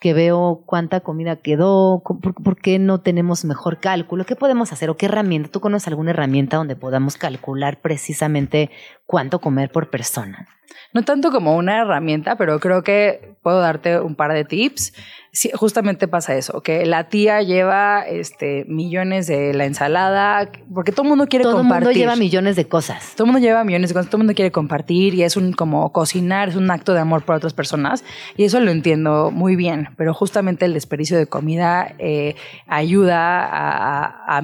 Speaker 2: que veo cuánta comida quedó, por, por qué no tenemos mejor cálculo, qué podemos hacer o qué herramienta, ¿tú conoces alguna herramienta donde podamos calcular precisamente cuánto comer por persona?
Speaker 9: No tanto como una herramienta, pero creo que puedo darte un par de tips. Sí, justamente pasa eso, que la tía lleva este, millones de la ensalada, porque todo el mundo quiere
Speaker 2: Todo el
Speaker 9: compartir.
Speaker 2: mundo lleva millones de cosas.
Speaker 9: Todo el mundo lleva millones de cosas, todo el mundo quiere compartir y es un como cocinar, es un acto de amor por otras personas y eso lo entiendo muy bien, pero justamente el desperdicio de comida eh, ayuda a, a-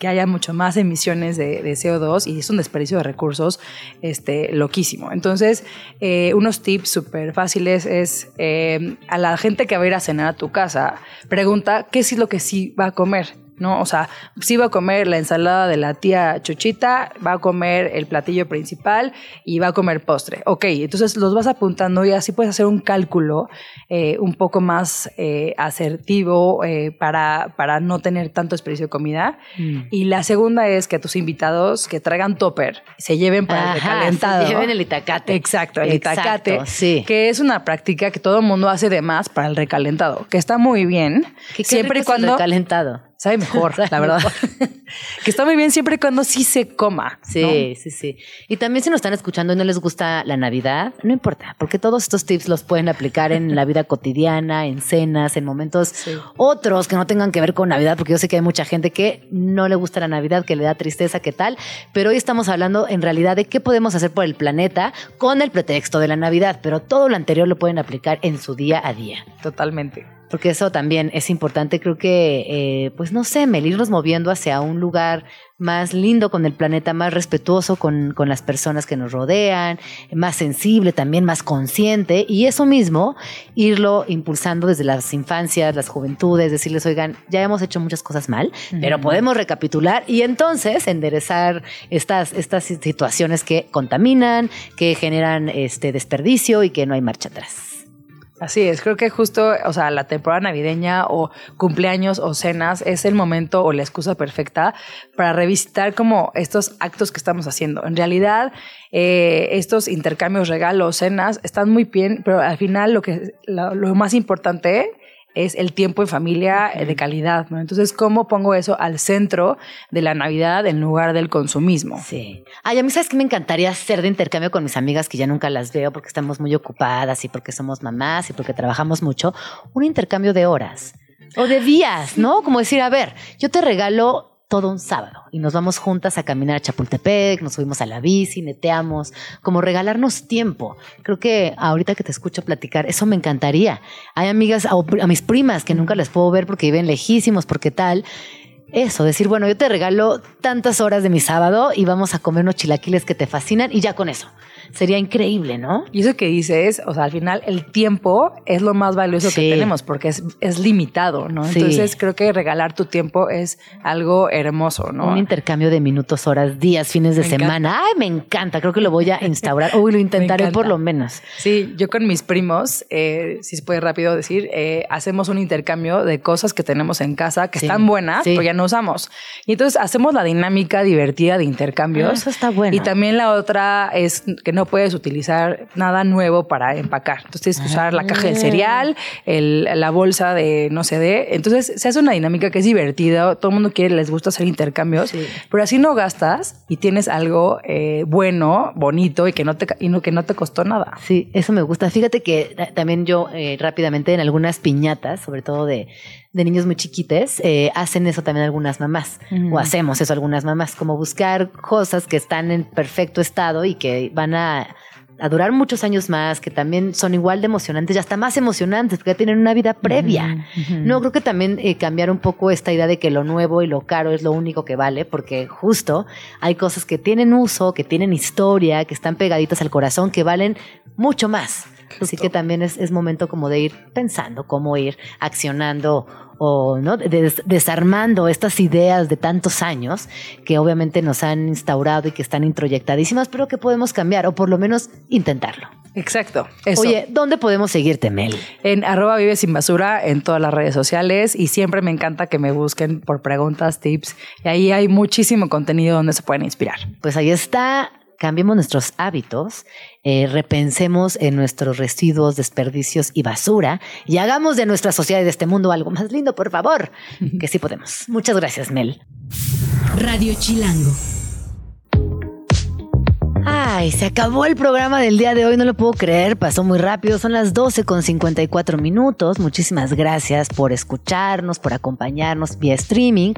Speaker 9: que haya mucho más emisiones de, de CO2 y es un desperdicio de recursos este, loquísimo. Entonces, eh, unos tips súper fáciles es eh, a la gente que va a ir a cenar a tu casa, pregunta qué es lo que sí va a comer. ¿No? O sea, sí va a comer la ensalada de la tía Chuchita, va a comer el platillo principal y va a comer postre. Ok, entonces los vas apuntando y así puedes hacer un cálculo eh, un poco más eh, asertivo eh, para, para no tener tanto desperdicio de comida. Y la segunda es que a tus invitados que traigan topper se lleven para el recalentado.
Speaker 2: se lleven el itacate.
Speaker 9: Exacto, el
Speaker 2: Exacto,
Speaker 9: itacate.
Speaker 2: sí.
Speaker 9: Que es una práctica que todo el mundo hace de más para el recalentado, que está muy bien.
Speaker 2: ¿Qué, qué
Speaker 9: siempre y
Speaker 2: rico es el
Speaker 9: cuando
Speaker 2: recalentado.
Speaker 9: Sabe mejor,
Speaker 2: Sabe
Speaker 9: la verdad. que está muy bien siempre cuando sí se coma. ¿no?
Speaker 2: Sí, sí, sí. Y también si nos están escuchando y no les gusta la Navidad, no importa, porque todos estos tips los pueden aplicar en la vida cotidiana, en cenas, en momentos otros que no tengan que ver con Navidad, porque yo sé que hay mucha gente que no le gusta la Navidad, que le da tristeza, qué tal, pero hoy estamos hablando en realidad de qué podemos hacer por el planeta con el pretexto de la Navidad, pero todo lo anterior lo pueden aplicar en su día a día.
Speaker 9: Totalmente.
Speaker 2: Porque eso también es importante, creo que, eh, pues no sé, Mel, irnos moviendo hacia un lugar más lindo con el planeta, más respetuoso con, con las personas que nos rodean, más sensible también, más consciente, y eso mismo, irlo impulsando desde las infancias, las juventudes, decirles, oigan, ya hemos hecho muchas cosas mal, pero podemos recapitular y entonces enderezar estas, estas situaciones que contaminan, que generan este desperdicio y que no hay marcha atrás.
Speaker 9: Así es, creo que justo, o sea, la temporada navideña o cumpleaños o cenas es el momento o la excusa perfecta para revisitar como estos actos que estamos haciendo. En realidad, eh, estos intercambios, regalos, cenas, están muy bien, pero al final lo que lo, lo más importante es el tiempo en familia eh, de calidad, ¿no? Entonces, ¿cómo pongo eso al centro de la Navidad en lugar del consumismo?
Speaker 2: Sí. Ay, a mí sabes que me encantaría hacer de intercambio con mis amigas que ya nunca las veo porque estamos muy ocupadas y porque somos mamás y porque trabajamos mucho, un intercambio de horas o de días, ¿no? Como decir, a ver, yo te regalo todo un sábado y nos vamos juntas a caminar a Chapultepec, nos subimos a la bici, neteamos, como regalarnos tiempo. Creo que ahorita que te escucho platicar, eso me encantaría. Hay amigas, a, mis primas que nunca les puedo ver porque viven lejísimos, porque tal eso, decir, bueno, yo te regalo tantas horas de mi sábado y vamos a comer unos chilaquiles que te fascinan y ya con eso. Sería increíble, ¿no?
Speaker 9: Y eso que dices, o sea, al final el tiempo es lo más valioso
Speaker 2: Sí.
Speaker 9: que tenemos porque es, es limitado, ¿no?
Speaker 2: Sí.
Speaker 9: Entonces creo que regalar tu tiempo es algo hermoso, ¿no?
Speaker 2: Un intercambio de minutos, horas, días, fines de
Speaker 9: Me
Speaker 2: semana. Ay, me encanta. Creo que lo voy a instaurar. Uy, lo intentaré por lo menos.
Speaker 9: Sí, yo con mis primos, eh, si se puede rápido decir, eh, hacemos un intercambio de cosas que tenemos en casa que
Speaker 2: Sí,
Speaker 9: están buenas, pero ya no usamos. Y entonces hacemos la dinámica divertida de intercambios.
Speaker 2: Ah, eso está bueno.
Speaker 9: Y también la otra es que no puedes utilizar nada nuevo para empacar. Entonces tienes que usar la caja
Speaker 2: Ah.
Speaker 9: del cereal, el- la bolsa de no sé de. Entonces se hace una dinámica que es divertida. Todo el mundo quiere, les gusta hacer intercambios, pero así no gastas y tienes algo eh, bueno, bonito y que no te y no, que no te costó nada.
Speaker 2: Sí, eso me gusta. Fíjate que ta- también yo eh, rápidamente en algunas piñatas, sobre todo de, de niños muy chiquites, eh, hacen eso también algunas mamás. O hacemos eso algunas mamás, como buscar cosas que están en perfecto estado y que van a, a durar muchos años más, que también son igual de emocionantes y hasta más emocionantes, porque ya tienen una vida previa. No, creo que también eh, cambiar un poco esta idea de que lo nuevo y lo caro es lo único que vale, porque justo hay cosas que tienen uso, que tienen historia, que están pegaditas al corazón, que valen mucho más. Así que también es, es momento como de ir pensando cómo ir accionando o no De- des- desarmando estas ideas de tantos años que obviamente nos han instaurado y que están introyectadísimas, pero que podemos cambiar o por lo menos intentarlo.
Speaker 9: Exacto. Eso.
Speaker 2: Oye, ¿dónde podemos seguirte, Mel?
Speaker 9: En arroba vive sin basura en todas las redes sociales y siempre me encanta que me busquen por preguntas, tips y ahí hay muchísimo contenido donde se pueden inspirar.
Speaker 2: Pues ahí está. Cambiemos nuestros hábitos, eh, repensemos en nuestros residuos, desperdicios y basura y hagamos de nuestra sociedad y de este mundo algo más lindo, por favor, que sí podemos. Muchas gracias, Mel.
Speaker 1: Radio Chilango.
Speaker 2: Ay, se acabó el programa del día de hoy, no lo puedo creer, pasó muy rápido, son las 12 con 54 minutos. Muchísimas gracias por escucharnos, por acompañarnos vía streaming.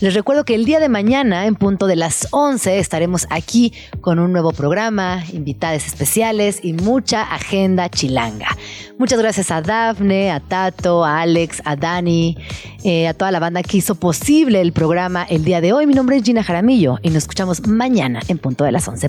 Speaker 2: Les recuerdo que el día de mañana, en punto de las 11, estaremos aquí con un nuevo programa, invitados especiales y mucha agenda chilanga. Muchas gracias a Dafne, a Tato, a Alex, a Dani, eh, a toda la banda que hizo posible el programa el día de hoy. Mi nombre es Gina Jaramillo y nos escuchamos mañana en punto de las 11.